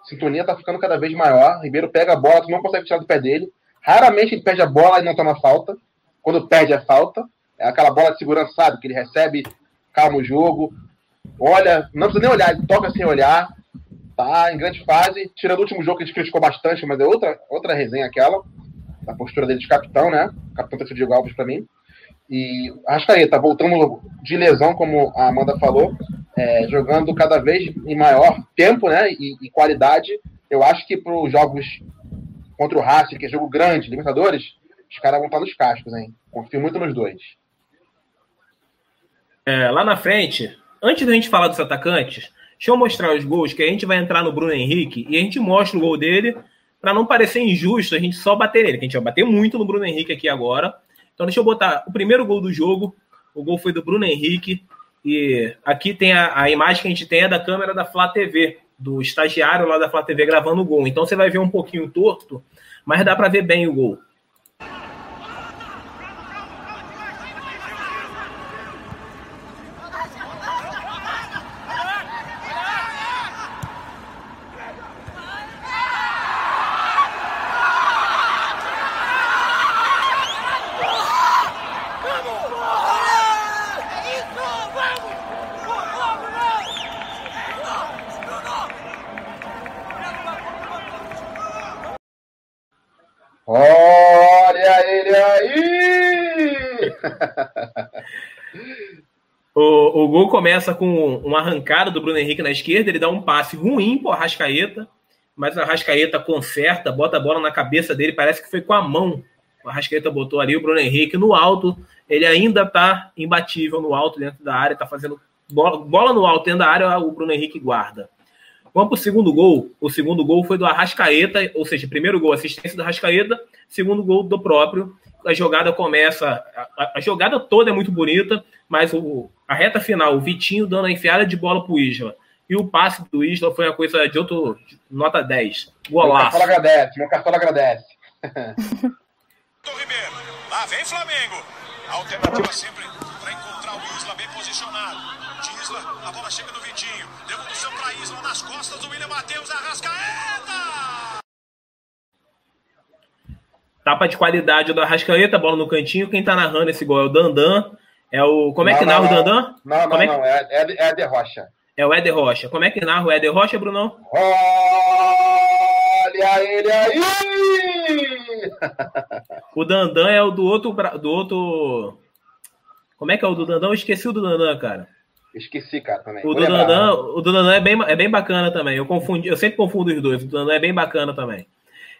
Speaker 2: a sintonia tá ficando cada vez maior. O Ribeiro pega a bola, tu não consegue tirar do pé dele. Raramente ele perde a bola e não toma falta. Quando perde é falta. É aquela bola de segurança, sabe? Que ele recebe, calma o jogo. Olha, não precisa nem olhar, ele toca sem olhar. Tá em grande fase. Tirando o último jogo que a gente criticou bastante, mas é outra, outra resenha aquela. A postura dele de capitão, né? Capitão tá Diego Alves para mim. E Arrascaeta, voltando de lesão, como a Amanda falou, é, jogando cada vez em maior tempo né, e, e qualidade. Eu acho que para os jogos contra o Racing, que é jogo grande, Libertadores, os caras vão estar nos cascos, hein? Confio muito nos dois.
Speaker 1: É, lá na frente, antes da gente falar dos atacantes, deixa eu mostrar os gols, que a gente vai entrar no Bruno Henrique e a gente mostra o gol dele para não parecer injusto a gente só bater nele, que a gente vai bater muito no Bruno Henrique aqui agora. Então deixa eu botar o primeiro gol do jogo. O gol foi do Bruno Henrique. E aqui tem a, a imagem que a gente tem é da câmera da Flá TV, do estagiário lá da Flá TV gravando o gol. Então você vai ver um pouquinho torto, mas dá para ver bem o gol. O, o gol começa com uma arrancada do Bruno Henrique na esquerda, ele dá um passe ruim para o Arrascaeta, mas o Arrascaeta conserta, bota a bola na cabeça dele, parece que foi com a mão. O Arrascaeta botou ali o Bruno Henrique no alto, ele ainda está imbatível no alto dentro da área, está fazendo bola, bola no alto dentro da área, o Bruno Henrique guarda. Vamos para o segundo gol. O segundo gol foi do Arrascaeta, ou seja, primeiro gol, assistência do Arrascaeta, segundo gol do próprio a jogada começa. A, a, jogada toda é muito bonita, mas o, a reta final, o Vitinho dando a enfiada de bola pro Isla. E o passe do Isla foi uma coisa de outro. nota 10.
Speaker 2: Golaço. Meu cartão agradece, meu cartão agradece.
Speaker 4: do Ribeiro. Lá vem Flamengo. A alternativa sempre para encontrar o Isla bem posicionado. De Isla, a bola chega no Vitinho. Nas costas do William Matheus. Arrascaeta!
Speaker 1: Tapa de qualidade do Arrascaeta, bola no cantinho. Quem tá narrando esse gol é o Dandan. É o. Como é não, que narra o Dandan?
Speaker 2: Não, não,
Speaker 1: Como
Speaker 2: é que... não. É, é, é Eder Rocha.
Speaker 1: É o Éder Rocha. Como é que narra o Éder Rocha, Brunão?
Speaker 2: Olha ele aí!
Speaker 1: o Dandan é o do outro. Do outro. Como é que é o do Dandan? Eu esqueci o do Dandan, cara.
Speaker 2: Esqueci, cara, também.
Speaker 1: O do, Dandan, o do Dandan é bem, é bem bacana também. Eu, confundi, eu sempre confundo os dois. O do Dandan é bem bacana também.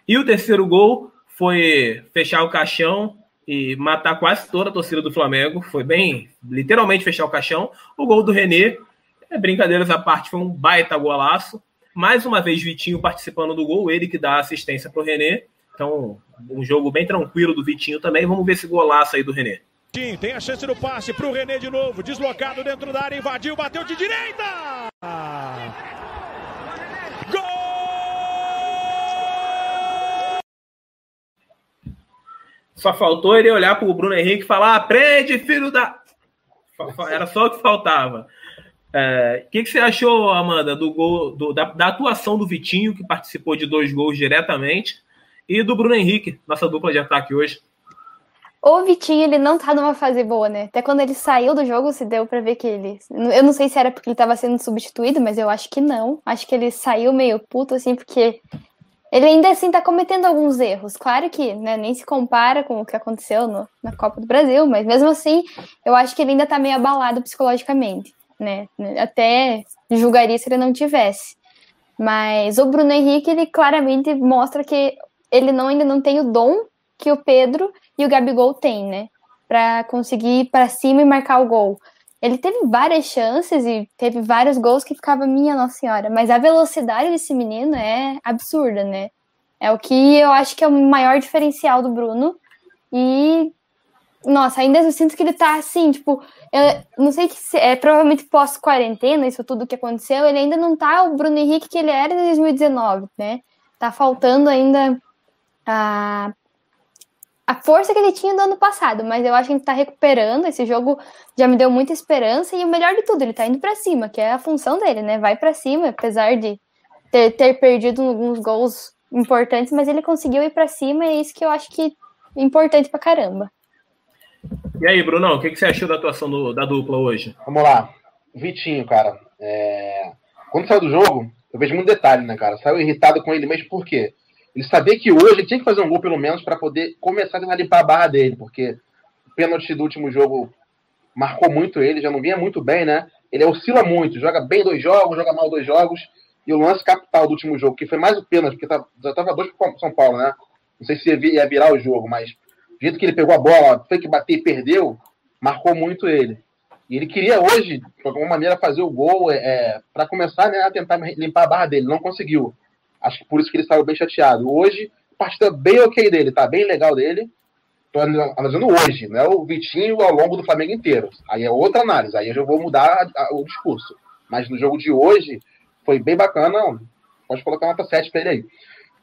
Speaker 1: E o terceiro gol foi fechar o caixão e matar quase toda a torcida do Flamengo. Foi bem, literalmente fechar o caixão. O gol do René, é, brincadeiras à parte, foi um baita golaço. Mais uma vez, Vitinho participando do gol, ele que dá assistência para o René. Então, um jogo bem tranquilo do Vitinho também. Vamos ver esse golaço aí do René.
Speaker 4: Tem a chance do passe para o René de novo. Deslocado dentro da área, invadiu, bateu de direita!
Speaker 1: Só faltou ele olhar para o Bruno Henrique e falar: aprende, filho da. Era só o que faltava. É, o que, que, você achou, Amanda, do gol, do, da, da, atuação do Vitinho, que participou de dois gols diretamente, e do Bruno Henrique, nossa dupla de ataque hoje?
Speaker 3: O Vitinho, ele não tá numa fase boa, né? Até quando ele saiu do jogo, se deu para ver que ele. Eu não sei se era porque ele tava sendo substituído, mas eu acho que não. Acho que ele saiu meio puto, assim, porque ele ainda assim tá cometendo alguns erros. Claro que né, nem se compara com o que aconteceu no, na Copa do Brasil, mas mesmo assim, eu acho que ele ainda tá meio abalado psicologicamente, né? Até julgaria se ele não tivesse. Mas o Bruno Henrique, ele claramente mostra que ele não, ainda não tem o dom que o Pedro e o Gabigol têm, né? Para conseguir ir para cima e marcar o gol. Ele teve várias chances e teve vários gols que ficava minha nossa senhora, mas a velocidade desse menino é absurda, né? É o que eu acho que é o maior diferencial do Bruno. E nossa, ainda eu sinto que ele tá assim, tipo, eu não sei que é provavelmente pós-quarentena, isso tudo que aconteceu, ele ainda não tá o Bruno Henrique que ele era em 2019, né? Tá faltando ainda a a força que ele tinha do ano passado, mas eu acho que ele tá recuperando. Esse jogo já me deu muita esperança e o melhor de tudo, ele tá indo para cima, que é a função dele, né? Vai para cima, apesar de ter, ter, perdido alguns gols importantes, mas ele conseguiu ir para cima e é isso que eu acho que é importante pra caramba.
Speaker 1: E aí, Brunão, o que, que você achou da atuação do, da dupla hoje?
Speaker 2: Vamos lá. Vitinho, cara. É... Quando saiu do jogo, eu vejo muito detalhe, né, cara? Saiu irritado com ele mesmo, por quê? Ele sabia que hoje ele tinha que fazer um gol, pelo menos, para poder começar a tentar limpar a barra dele, porque o pênalti do último jogo marcou muito ele, já não vinha muito bem, né? Ele oscila muito, joga bem dois jogos, joga mal dois jogos. E o lance capital do último jogo, que foi mais o pênalti, porque tá, já estava dois para São Paulo, né? Não sei se ia virar o jogo, mas o jeito que ele pegou a bola, foi que bater e perdeu, marcou muito ele. E ele queria hoje, de alguma maneira, fazer o gol é, é para começar né, a tentar limpar a barra dele. Não conseguiu. Acho que por isso que ele saiu bem chateado. Hoje, partida bem ok dele, tá bem legal dele. Tô analisando hoje, não é o Vitinho ao longo do Flamengo inteiro. Aí é outra análise, aí eu já vou mudar o discurso. Mas no jogo de hoje, foi bem bacana. Pode colocar nota 7 pra ele aí.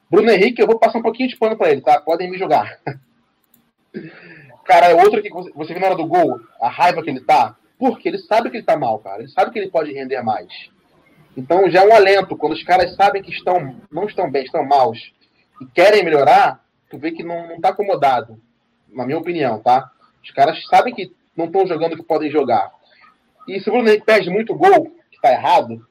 Speaker 2: Bruno Henrique, eu vou passar um pouquinho de pano pra ele, tá? Podem me jogar. cara, é outro que você viu na hora do gol, a raiva que ele tá, porque ele sabe que ele tá mal, cara. Ele sabe que ele pode render mais. Então já é um alento. Quando os caras sabem que estão, não estão bem, estão maus e querem melhorar, tu vê que não, está acomodado, na minha opinião, tá? Os caras sabem que não estão jogando o que podem jogar. E se o Bruno Henrique perde muito gol, que está errado,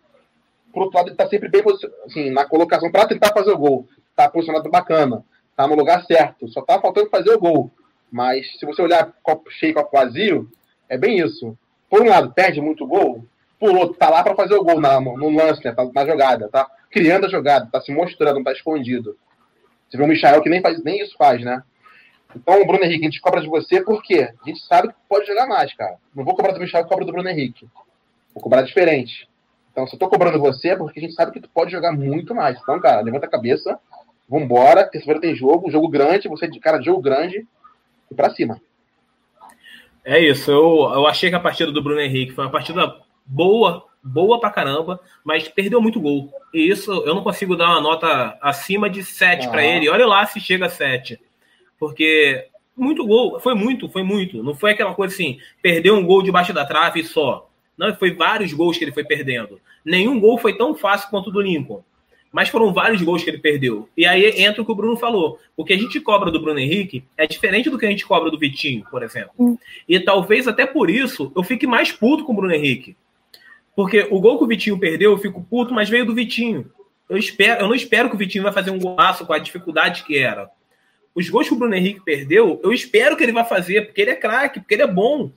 Speaker 2: por outro lado, ele está sempre bem assim, na colocação para tentar fazer o gol. Está posicionado bacana, está no lugar certo, só está faltando fazer o gol. Mas se você olhar copo cheio, copo vazio, é bem isso. Por um lado, perde muito gol, outro, tá lá para fazer o gol na, no, no, lance, né? Tá na jogada, tá criando a jogada, tá se mostrando, não tá escondido. Você vê o Michael que nem, faz, nem isso faz, né? Então, Bruno Henrique, a gente cobra de você porque a gente sabe que pode jogar mais, cara. Não vou cobrar do Michael, cobro do Bruno Henrique. Vou cobrar diferente. Então, se eu tô cobrando você é porque a gente sabe que tu pode jogar muito mais. Então, cara, levanta a cabeça, vambora. Terça-feira tem jogo, jogo grande, você de cara de jogo grande e pra cima.
Speaker 1: É isso, eu, eu achei que a partida do Bruno Henrique foi uma partida boa, boa pra caramba, mas perdeu muito gol. E isso eu não consigo dar uma nota acima de 7 para ele. Olha lá se chega a 7. Porque muito gol, foi muito, foi muito. Não foi aquela coisa assim, perdeu um gol debaixo da trave só. Não, foi vários gols que ele foi perdendo. Nenhum gol foi tão fácil quanto o do Lincoln. Mas foram vários gols que ele perdeu. E aí entra o que o Bruno falou. O que a gente cobra do Bruno Henrique é diferente do que a gente cobra do Vitinho, por exemplo. Hum. E talvez até por isso eu fique mais puto com o Bruno Henrique. Porque o gol que o Vitinho perdeu, eu fico puto, mas veio do Vitinho. Eu, espero, eu não espero que o Vitinho vai fazer um golaço com a dificuldade que era. Os gols que o Bruno Henrique perdeu, eu espero que ele vá fazer, porque ele é craque, porque ele é bom.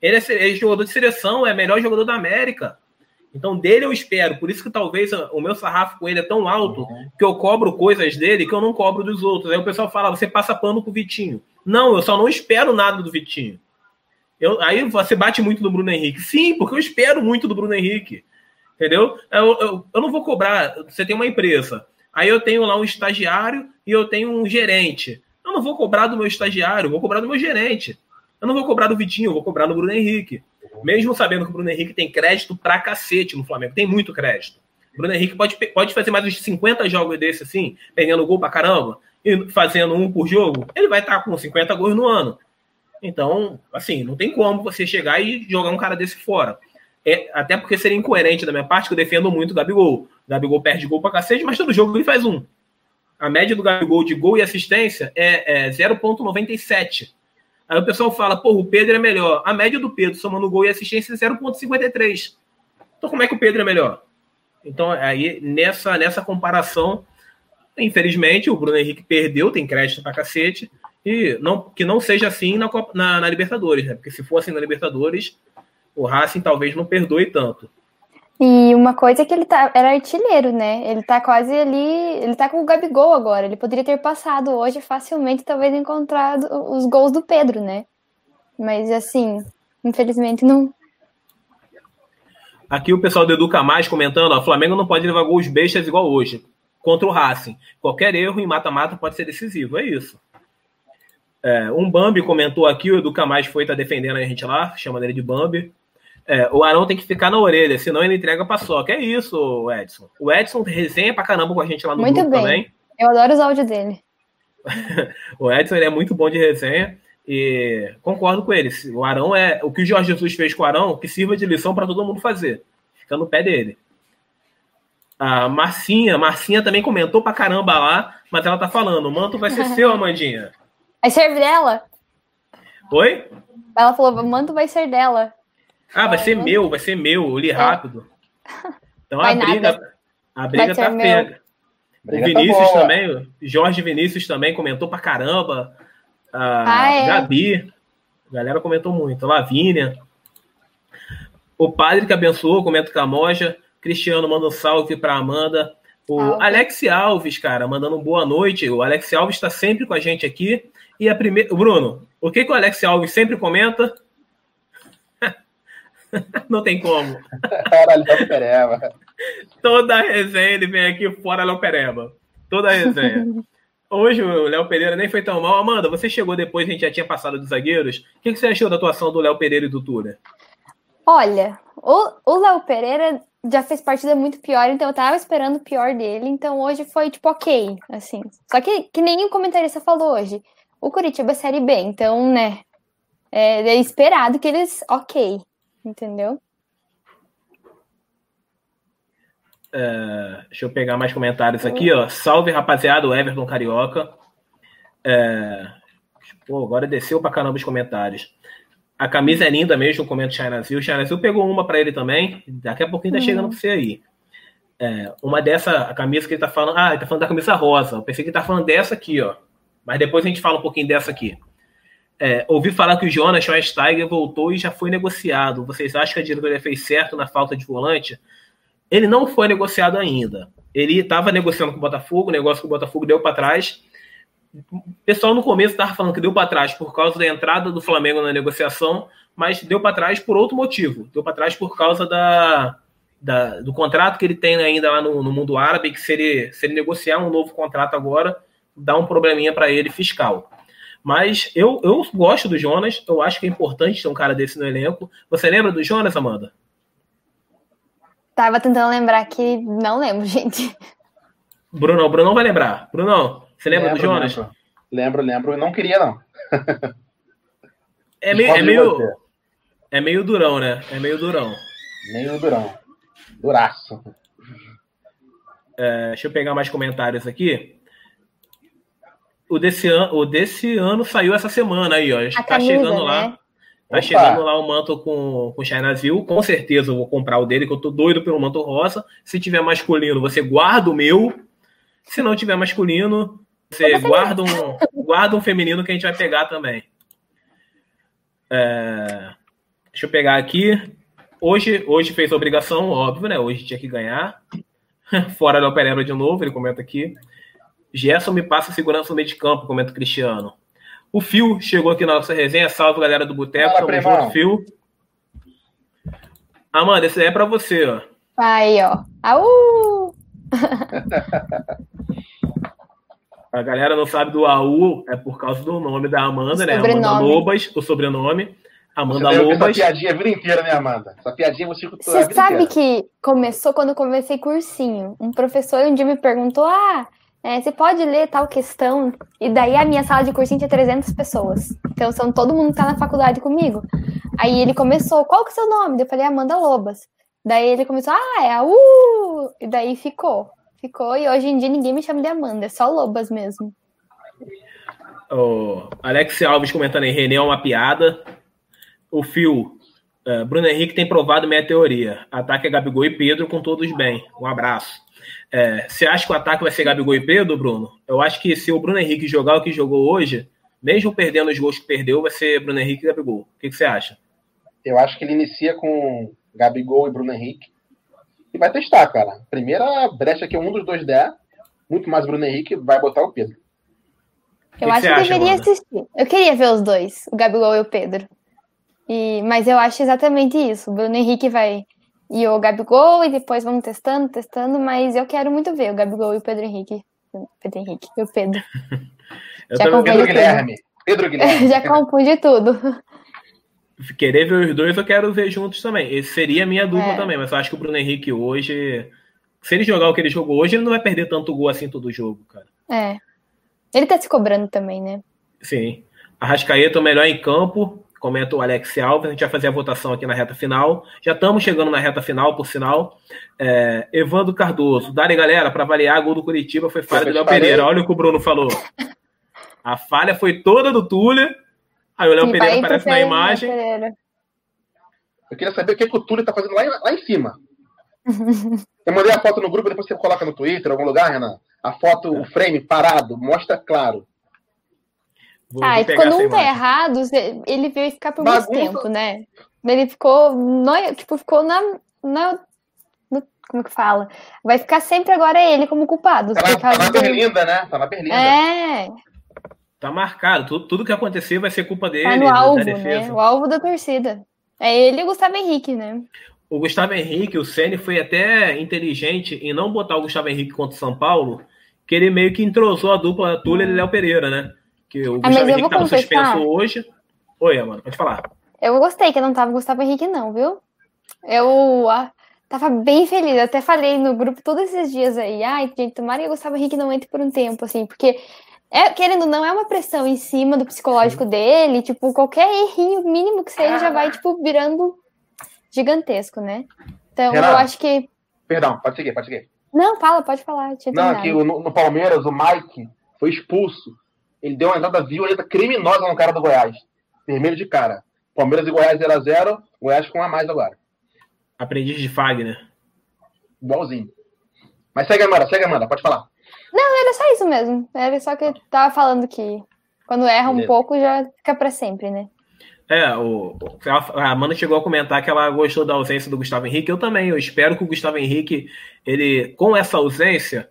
Speaker 1: Ele é, é jogador de seleção, é o melhor jogador da América. Então, dele eu espero. Por isso que talvez o meu sarrafo com ele é tão alto uhum. que eu cobro coisas dele que eu não cobro dos outros. Aí o pessoal fala, você passa pano com o Vitinho. Não, eu só não espero nada do Vitinho. Eu, aí você bate muito no Bruno Henrique. Sim, porque eu espero muito do Bruno Henrique. Entendeu? Eu, eu, eu não vou cobrar. Você tem uma empresa. Aí eu tenho lá um estagiário e eu tenho um gerente. Eu não vou cobrar do meu estagiário, vou cobrar do meu gerente. Eu não vou cobrar do Vitinho, vou cobrar do Bruno Henrique. Mesmo sabendo que o Bruno Henrique tem crédito pra cacete no Flamengo, tem muito crédito. O Bruno Henrique pode, pode fazer mais uns 50 jogos desse assim, pegando gol pra caramba, e fazendo um por jogo, ele vai estar com 50 gols no ano. Então, assim, não tem como você chegar e jogar um cara desse fora. É, até porque seria incoerente da minha parte, que eu defendo muito o Gabigol. O Gabigol perde gol pra cacete, mas todo jogo ele faz um. A média do Gabigol de gol e assistência é, é 0,97. Aí o pessoal fala, pô, o Pedro é melhor. A média do Pedro, somando gol e assistência, é 0,53. Então como é que o Pedro é melhor? Então, aí, nessa, nessa comparação, infelizmente, o Bruno Henrique perdeu, tem crédito pra cacete, e não, que não seja assim na, na, na Libertadores, né? Porque se fosse na Libertadores, o Racing talvez não perdoe tanto.
Speaker 3: E uma coisa é que ele tá, era artilheiro, né? Ele tá quase ali. Ele tá com o Gabigol agora. Ele poderia ter passado hoje facilmente, talvez encontrado os gols do Pedro, né? Mas assim, infelizmente não.
Speaker 1: Aqui o pessoal do Educa Mais comentando: ó, Flamengo não pode levar gols bestas igual hoje, contra o Racing. Qualquer erro em mata-mata pode ser decisivo, é isso. É, um Bambi comentou aqui, o Educa Mais foi tá defendendo a gente lá, chamando ele de Bambi. É, o Arão tem que ficar na orelha, senão ele entrega pra soca. É isso, Edson. O Edson resenha pra caramba com a gente lá no
Speaker 3: muito
Speaker 1: grupo
Speaker 3: bem.
Speaker 1: também.
Speaker 3: Eu adoro os áudios dele.
Speaker 1: o Edson é muito bom de resenha e concordo com ele. O Arão é o que o Jorge Jesus fez com o Arão, que sirva de lição para todo mundo fazer. Fica no pé dele. A Marcinha, Marcinha também comentou pra caramba lá, mas ela tá falando: o manto vai ser seu, Amandinha.
Speaker 3: Vai ser dela.
Speaker 1: Oi?
Speaker 3: Ela falou: o manto vai ser dela.
Speaker 1: Ah, vai ser meu, vai ser meu, eu li é. rápido. Então vai a briga, nada. a briga tá feia. O tá Vinícius tá também, o Jorge Vinícius também comentou pra caramba. A ah, é. Gabi, a galera comentou muito. Lavínia. O padre que abençoou, comenta com a Moja. Cristiano manda um salve pra Amanda. O salve. Alex Alves, cara, mandando um boa noite. O Alex Alves está sempre com a gente aqui. E a primeira. Bruno, o que, que o Alex Alves sempre comenta? Não tem como.
Speaker 2: Fora Léo Pereba.
Speaker 1: Toda resenha ele vem aqui fora Léo Pereba. Toda resenha. Hoje o Léo Pereira nem foi tão mal. Amanda, você chegou depois, a gente já tinha passado dos zagueiros. O que, você achou da atuação do Léo Pereira e do Tura?
Speaker 3: Olha, o Léo Pereira já fez partida muito pior, então eu tava esperando o pior dele. Então hoje foi tipo ok, assim. Só que, que nem o comentarista falou hoje. O Curitiba é Série B, então, né? É, é esperado que eles. Ok. Entendeu?
Speaker 1: É, deixa eu pegar mais comentários aqui, ó. Salve, rapaziada, o Everton Carioca. É, pô, agora desceu pra caramba os comentários. A camisa é linda mesmo, comenta o Chinazil. O Chinazil pegou uma para ele também. Daqui a pouquinho tá uhum. chegando pra você aí. É, uma dessa, a camisa que ele tá falando. Ah, ele tá falando da camisa rosa. Eu pensei que ele tá falando dessa aqui, ó. Mas depois a gente fala um pouquinho dessa aqui. É, ouvi falar que o Jonas Schweinsteiger voltou e já foi negociado. Vocês acham que a diretoria fez certo na falta de volante? Ele não foi negociado ainda. Ele estava negociando com o Botafogo, o negócio que o Botafogo deu para trás. O pessoal no começo estava falando que deu para trás por causa da entrada do Flamengo na negociação, mas deu para trás por outro motivo. Deu para trás por causa da, da, do contrato que ele tem ainda lá no, no mundo árabe, que se ele, se ele negociar um novo contrato agora, dá um probleminha para ele fiscal. Mas eu, eu gosto do Jonas, eu acho que é importante ter um cara desse no elenco. Você lembra do Jonas, Amanda?
Speaker 3: Tava tentando lembrar que não lembro, gente.
Speaker 1: Bruno, o Bruno vai lembrar. Bruno, você lembra lembro, do Jonas?
Speaker 2: Lembro, lembro, lembro. Eu não queria, não.
Speaker 1: é meio, é meio, é meio durão, né? É meio durão.
Speaker 2: Meio durão. Duraço.
Speaker 1: É, deixa eu pegar mais comentários aqui o desse, an, o desse ano saiu essa semana aí, ó. Está camisa, chegando lá. Né? Tá Opa. chegando lá o manto com, com Chinazil. Com certeza eu vou comprar o dele, que eu tô doido pelo manto rosa. Se tiver masculino, você guarda o meu. Se não tiver masculino, você guarda um, guarda um feminino que a gente vai pegar também. É, deixa eu pegar aqui. Hoje, hoje fez obrigação, óbvio, né? Hoje tinha que ganhar. Fora da Pereira de novo, ele comenta aqui. Gerson me passa segurança no meio de campo, comenta o Cristiano. O Fio chegou aqui na nossa resenha. Salve, galera do Boteco. Tamo junto, Fio. Amanda, esse aí é pra você, ó.
Speaker 3: Aí, ó. Au!
Speaker 1: A galera não sabe do AU, é por causa do nome da Amanda, né? Amanda Lobas, o sobrenome. Amanda você Lobas.
Speaker 2: Essa piadinha a vida inteira, né, Amanda? Essa piadinha você escutou
Speaker 3: Você sabe inteira. que começou quando eu comecei cursinho. Um professor um dia me perguntou: ah, é, você pode ler tal questão, e daí a minha sala de cursinho tinha 300 pessoas. Então, são todo mundo que tá na faculdade comigo. Aí ele começou, qual que é o seu nome? Eu falei, Amanda Lobas. Daí ele começou, ah, é a U! E daí ficou. Ficou, e hoje em dia ninguém me chama de Amanda, é só Lobas mesmo.
Speaker 1: O Alex Alves comentando aí, René é uma piada. O Fio, uh, Bruno Henrique tem provado minha teoria. Ataque é Gabigol e Pedro com todos bem. Um abraço. É, você acha que o ataque vai ser Gabigol e Pedro, Bruno? Eu acho que se o Bruno Henrique jogar o que jogou hoje, mesmo perdendo os gols que perdeu, vai ser Bruno Henrique e Gabigol. O que, que você acha?
Speaker 2: Eu acho que ele inicia com Gabigol e Bruno Henrique. E vai testar, cara. Primeira brecha que um dos dois der, muito mais Bruno Henrique, vai botar o Pedro.
Speaker 3: Eu que acho que, que deveria Amanda? assistir. Eu queria ver os dois, o Gabigol e o Pedro. E, mas eu acho exatamente isso. O Bruno Henrique vai e o Gabigol, e depois vamos testando, testando, mas eu quero muito ver o Gabigol e o Pedro Henrique. Pedro Henrique e o Pedro.
Speaker 2: Já Pedro Guilherme. Pedro Guilherme.
Speaker 3: Já confunde tudo.
Speaker 1: Querer ver os dois, eu quero ver juntos também. Esse seria a minha dupla é. também, mas eu acho que o Bruno Henrique hoje, se ele jogar o que ele jogou hoje, ele não vai perder tanto gol assim todo jogo, cara.
Speaker 3: É. Ele tá se cobrando também, né?
Speaker 1: Sim. Arrascaeta, o melhor em campo comenta o Alex Alves, a gente vai fazer a votação aqui na reta final. Já estamos chegando na reta final, por sinal. É, Evandro Cardoso, dale galera, para variar, gol do Curitiba foi falha do Léo Pereira. Olha o que o Bruno falou. A falha foi toda do Túlio. Aí o Léo Pereira aparece na imagem.
Speaker 2: Eu queria saber o que, que o Túlio está fazendo lá, lá em cima. Eu mandei a foto no grupo, depois você coloca no Twitter, em algum lugar, Renan. A foto, o frame parado, mostra claro.
Speaker 3: Vou, ah, vou quando um tá errado, ele veio ficar por Bagunça. muito tempo, né? Ele ficou, no, tipo, ficou na, na no, como que fala? Vai ficar sempre agora ele como culpado.
Speaker 2: Tá na, tá na Berlinda, né? Tá na Berlinda.
Speaker 3: É.
Speaker 1: Tá marcado. Tudo, tudo que acontecer vai ser culpa dele.
Speaker 3: Tá no alvo, né? O alvo da torcida. É ele e o Gustavo Henrique, né?
Speaker 1: O Gustavo Henrique, o Ceni foi até inteligente em não botar o Gustavo Henrique contra o São Paulo, que ele meio que entrosou a dupla Túlio e Léo Pereira, né? Que o ah, Gustavo Henrique estava suspenso hoje. Oi, Amanda, pode falar.
Speaker 3: Eu gostei que não tava o Gustavo Henrique, não, viu? Eu ah, tava bem feliz. Eu até falei no grupo todos esses dias aí. Ai, gente, tomara que o Gustavo Henrique não entre por um tempo, assim, porque. É, querendo não, é uma pressão em cima do psicológico Sim. dele, tipo, qualquer errinho mínimo que seja já vai, tipo, virando gigantesco, né? Então, Renato, eu acho que.
Speaker 2: Perdão, pode seguir, pode seguir.
Speaker 3: Não, fala, pode falar.
Speaker 2: Não, aqui no, no Palmeiras, o Mike foi expulso ele deu uma entrada violenta criminosa no cara do Goiás. Vermelho de cara. Palmeiras e Goiás 0x0, Goiás com um a mais agora.
Speaker 1: Aprendiz de Fagner.
Speaker 2: Igualzinho. Mas segue, Amanda, segue, Amanda, pode falar.
Speaker 3: Não, era só isso mesmo. Era só que eu tava falando que quando erra Beleza. um pouco já fica para sempre, né?
Speaker 1: É, o, a Amanda chegou a comentar que ela gostou da ausência do Gustavo Henrique. Eu também. Eu espero que o Gustavo Henrique, ele, com essa ausência,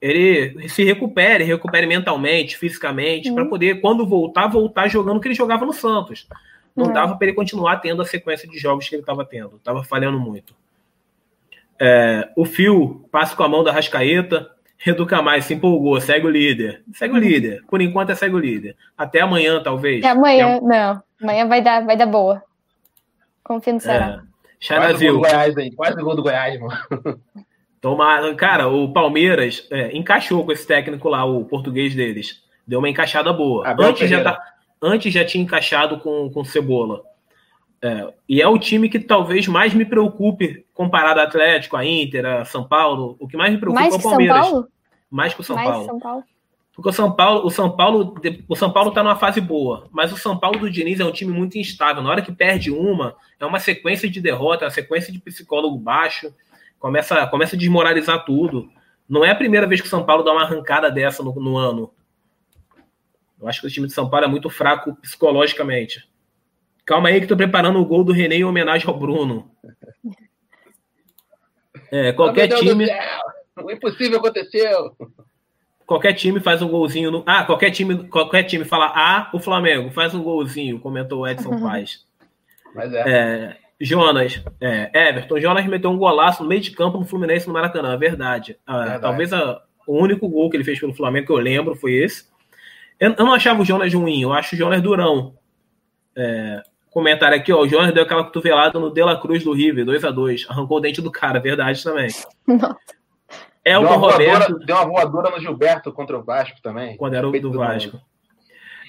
Speaker 1: ele se recupere, recupere mentalmente, fisicamente, uhum. para poder, quando voltar, voltar jogando o que ele jogava no Santos. Não uhum. dava para ele continuar tendo a sequência de jogos que ele estava tendo. Estava falhando muito. É, o Fio passa com a mão da Rascaeta. Educa mais, se empolgou, segue o líder. Segue o uhum. líder. Por enquanto é segue o líder. Até amanhã, talvez.
Speaker 3: Até amanhã, não. Amanhã vai dar, vai dar boa. Confio no Ceará.
Speaker 2: É. Quase gol do Goiás aí. Quase gol do Goiás, mano.
Speaker 1: Toma, cara, o Palmeiras é, encaixou com esse técnico lá, o português deles. Deu uma encaixada boa. antes já, tá, antes já tinha encaixado com, com Cebola. É, e é o time que talvez mais me preocupe comparado ao Atlético, a Inter, a São Paulo. O que mais me preocupa mais é o Palmeiras. São Paulo? Mais que o São mais Paulo. São Paulo. Porque o São Paulo, o São Paulo, o São Paulo tá numa fase boa, mas o São Paulo do Diniz é um time muito instável. Na hora que perde uma, é uma sequência de derrota, é uma sequência de psicólogo baixo começa, começa a desmoralizar tudo. Não é a primeira vez que o São Paulo dá uma arrancada dessa no, no ano. Eu acho que o time de São Paulo é muito fraco psicologicamente. Calma aí que tô preparando o gol do René em homenagem ao Bruno. É, qualquer time.
Speaker 2: O impossível aconteceu.
Speaker 1: Qualquer time faz um golzinho no. Ah, qualquer time, qualquer time fala Ah, o Flamengo faz um golzinho, comentou o Edson Paz.
Speaker 2: Mas é.
Speaker 1: é Jonas, é, Everton, Jonas meteu um golaço no meio de campo no Fluminense no Maracanã, verdade. Ah, verdade. Talvez a, o único gol que ele fez pelo Flamengo que eu lembro foi esse. Eu, eu não achava o Jonas ruim, eu acho o Jonas durão. É, comentário aqui, ó, o Jonas deu aquela cotovelada no De La Cruz do River, 2 a 2 arrancou o dente do cara, verdade também. Nossa. Elton
Speaker 2: deu uma
Speaker 1: Roberto.
Speaker 2: Voadora, deu uma voadora no Gilberto contra o Vasco também.
Speaker 1: Quando era o do Vasco.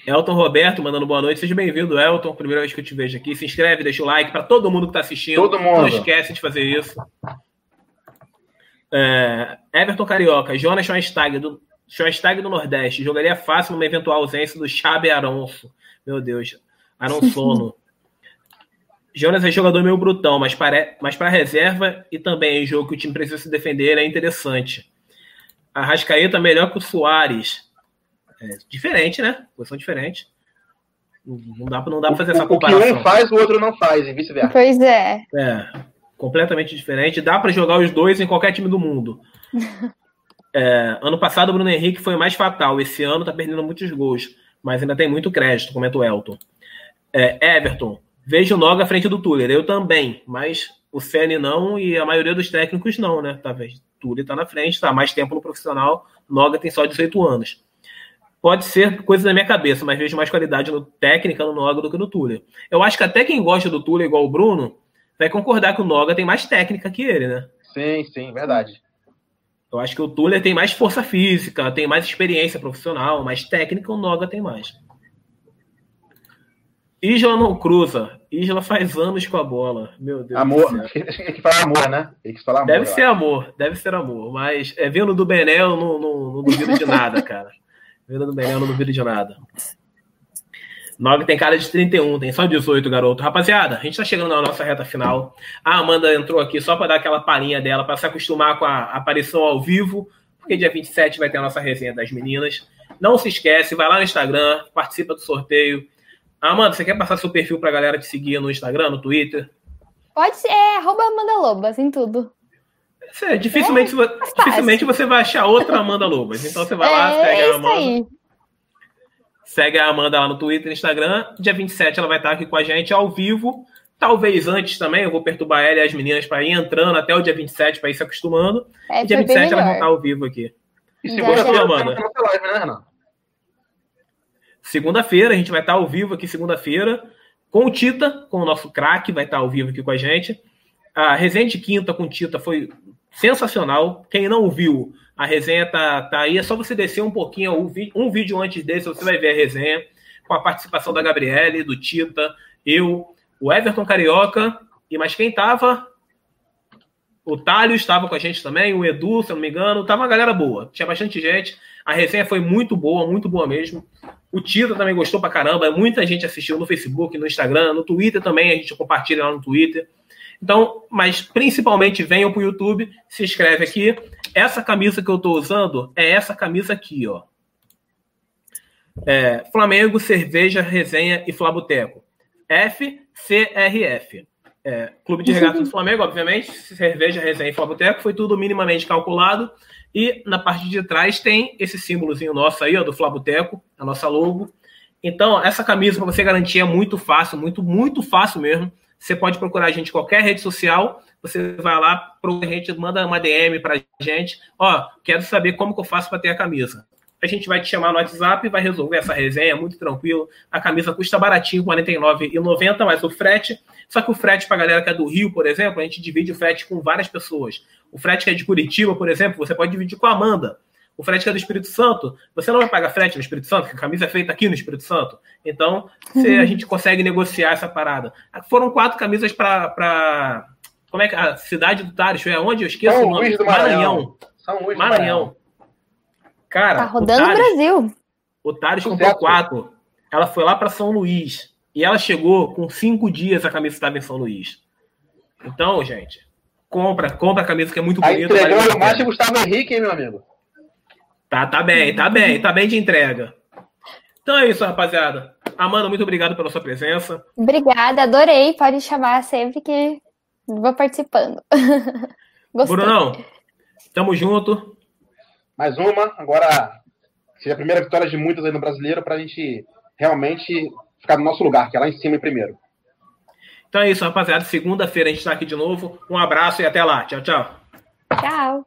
Speaker 1: Elton Roberto mandando boa noite. Seja bem-vindo, Elton. Primeira vez que eu te vejo aqui. Se inscreve, deixa o like para todo mundo que está assistindo.
Speaker 2: Todo mundo.
Speaker 1: Não esquece de fazer isso. É, Everton Carioca, Jonas Schweinsteiger do, Schweinsteiger do Nordeste. Jogaria fácil numa eventual ausência do Xabi Aronso. Meu Deus. Aronsono. Jonas é jogador meio brutão, mas para, mas para reserva e também em jogo que o time precisa se defender é interessante. A Rascaeta melhor que o Soares. É, diferente, né? Posição diferente. Não dá, não dá pra fazer essa comparação.
Speaker 2: O que um faz, o outro não faz, e vice-versa.
Speaker 3: Pois é.
Speaker 1: É, completamente diferente. Dá para jogar os dois em qualquer time do mundo. É, ano passado o Bruno Henrique foi mais fatal. Esse ano tá perdendo muitos gols, mas ainda tem muito crédito, comenta o Elton. É, Everton, vejo o Noga à frente do Tuller. Eu também, mas o Ceni não e a maioria dos técnicos não, né? Talvez Tuller tá na frente, tá mais tempo no profissional. Noga tem só 18 anos. Pode ser coisa da minha cabeça, mas vejo mais qualidade no técnica no Noga do que no Tuller. Eu acho que até quem gosta do Tuller, igual o Bruno, vai concordar que o Noga tem mais técnica que ele, né?
Speaker 2: Sim, sim, verdade.
Speaker 1: Eu acho que o Tuller tem mais força física, tem mais experiência profissional, mais técnica, o Noga tem mais. Isla não cruza. Isla faz anos com a bola. Meu Deus.
Speaker 2: Amor. Tem que falar amor, né? Tem que falar amor.
Speaker 1: Deve ser amor, deve ser amor. Mas é, vindo do Benel, não, não, não duvido de nada, cara. Vindo do Benel, não duvido de nada. Noga tem cara de 31, tem só 18, garoto. Rapaziada, a gente tá chegando na nossa reta final. A Amanda entrou aqui só para dar aquela palhinha dela, para se acostumar com a aparição ao vivo, porque dia 27 vai ter a nossa resenha das meninas. Não se esquece, vai lá no Instagram, participa do sorteio. Amanda, você quer passar seu perfil pra galera te seguir no Instagram, no Twitter?
Speaker 3: Pode ser, é arroba Amanda Lobas em tudo.
Speaker 1: É, dificilmente, é, dificilmente você vai achar outra Amanda Lobas. Então você vai lá,
Speaker 3: é,
Speaker 1: segue
Speaker 3: é
Speaker 1: a Amanda.
Speaker 3: Aí.
Speaker 1: Segue a Amanda lá no Twitter e Instagram. Dia 27 ela vai estar aqui com a gente ao vivo. Talvez antes também, eu vou perturbar ela e as meninas para ir entrando até o dia 27 para ir se acostumando.
Speaker 3: É,
Speaker 1: e dia
Speaker 3: foi bem
Speaker 1: 27 elas vão
Speaker 3: melhor.
Speaker 1: estar ao vivo aqui.
Speaker 2: E segunda-feira. Amanda. live, né?
Speaker 1: Segunda-feira, a gente vai estar ao vivo aqui segunda-feira com o Tita, com o nosso craque, vai estar ao vivo aqui com a gente. A resenha de quinta com o Tita foi sensacional. Quem não viu, a resenha tá, tá aí. É só você descer um pouquinho, um um vídeo antes desse, você vai ver a resenha, com a participação da Gabriele, do Tita, eu, o Everton Carioca, e mais quem tava? O Thales estava com a gente também, o Edu, se eu não me engano. Tava uma galera boa, tinha bastante gente. A resenha foi muito boa, muito boa mesmo. O Tita também gostou pra caramba. Muita gente assistiu no Facebook, no Instagram, no Twitter também. A gente compartilha lá no Twitter. Então, mas principalmente venham pro YouTube, se inscreve aqui. Essa camisa que eu tô usando é essa camisa aqui, ó. É, Flamengo, Cerveja, Resenha e Flaboteco. FCRF. É, Clube de Regatas do Flamengo, obviamente. Cerveja, Resenha e Flaboteco. Foi tudo minimamente calculado. E na parte de trás tem esse símbolozinho nosso aí, ó, do Flaboteco, a nossa logo. Então, essa camisa, para você garantir, é muito fácil, muito, muito fácil mesmo. Você pode procurar a gente em qualquer rede social. Você vai lá, a gente, manda uma DM pra gente. Ó, quero saber como que eu faço para ter a camisa. A gente vai te chamar no WhatsApp e vai resolver essa resenha, muito tranquilo. A camisa custa baratinho, R$ 49,90, mas o frete. Só que o frete para galera que é do Rio, por exemplo, a gente divide o frete com várias pessoas. O frete que é de Curitiba, por exemplo, você pode dividir com a Amanda. O frete que é do Espírito Santo, você não vai pagar frete no Espírito Santo, porque a camisa é feita aqui no Espírito Santo. Então, você- a gente consegue negociar essa parada. Foram quatro camisas para. Como é que. A cidade do Tares, foi aonde? Eu esqueço
Speaker 2: São
Speaker 1: o nome.
Speaker 2: Luís do Maranhão. São Luís do
Speaker 1: Maranhão. Cara,
Speaker 3: Tá rodando
Speaker 1: o Tares,
Speaker 3: Brasil.
Speaker 1: o Tares comprou quatro. Ela foi lá para São Luís. E ela chegou com cinco dias a camisa estava em São Luís. Então, gente, compra, compra a camisa que é muito
Speaker 2: Aí
Speaker 1: bonita. vale
Speaker 2: entregou o Márcio
Speaker 1: pena.
Speaker 2: Gustavo Henrique, hein, meu amigo?
Speaker 1: Tá, tá bem, tá bem, tá bem de entrega. Então é isso, rapaziada. Amanda, muito obrigado pela sua presença.
Speaker 3: Obrigada, adorei. Pode chamar sempre que vou participando. Gostei.
Speaker 1: Brunão, tamo junto.
Speaker 2: Mais uma, agora seja a primeira vitória de muitas aí no brasileiro pra gente realmente ficar no nosso lugar, que é lá em cima em primeiro.
Speaker 1: Então é isso, rapaziada. Segunda-feira a gente tá aqui de novo. Um abraço e até lá. Tchau, tchau.
Speaker 3: Tchau.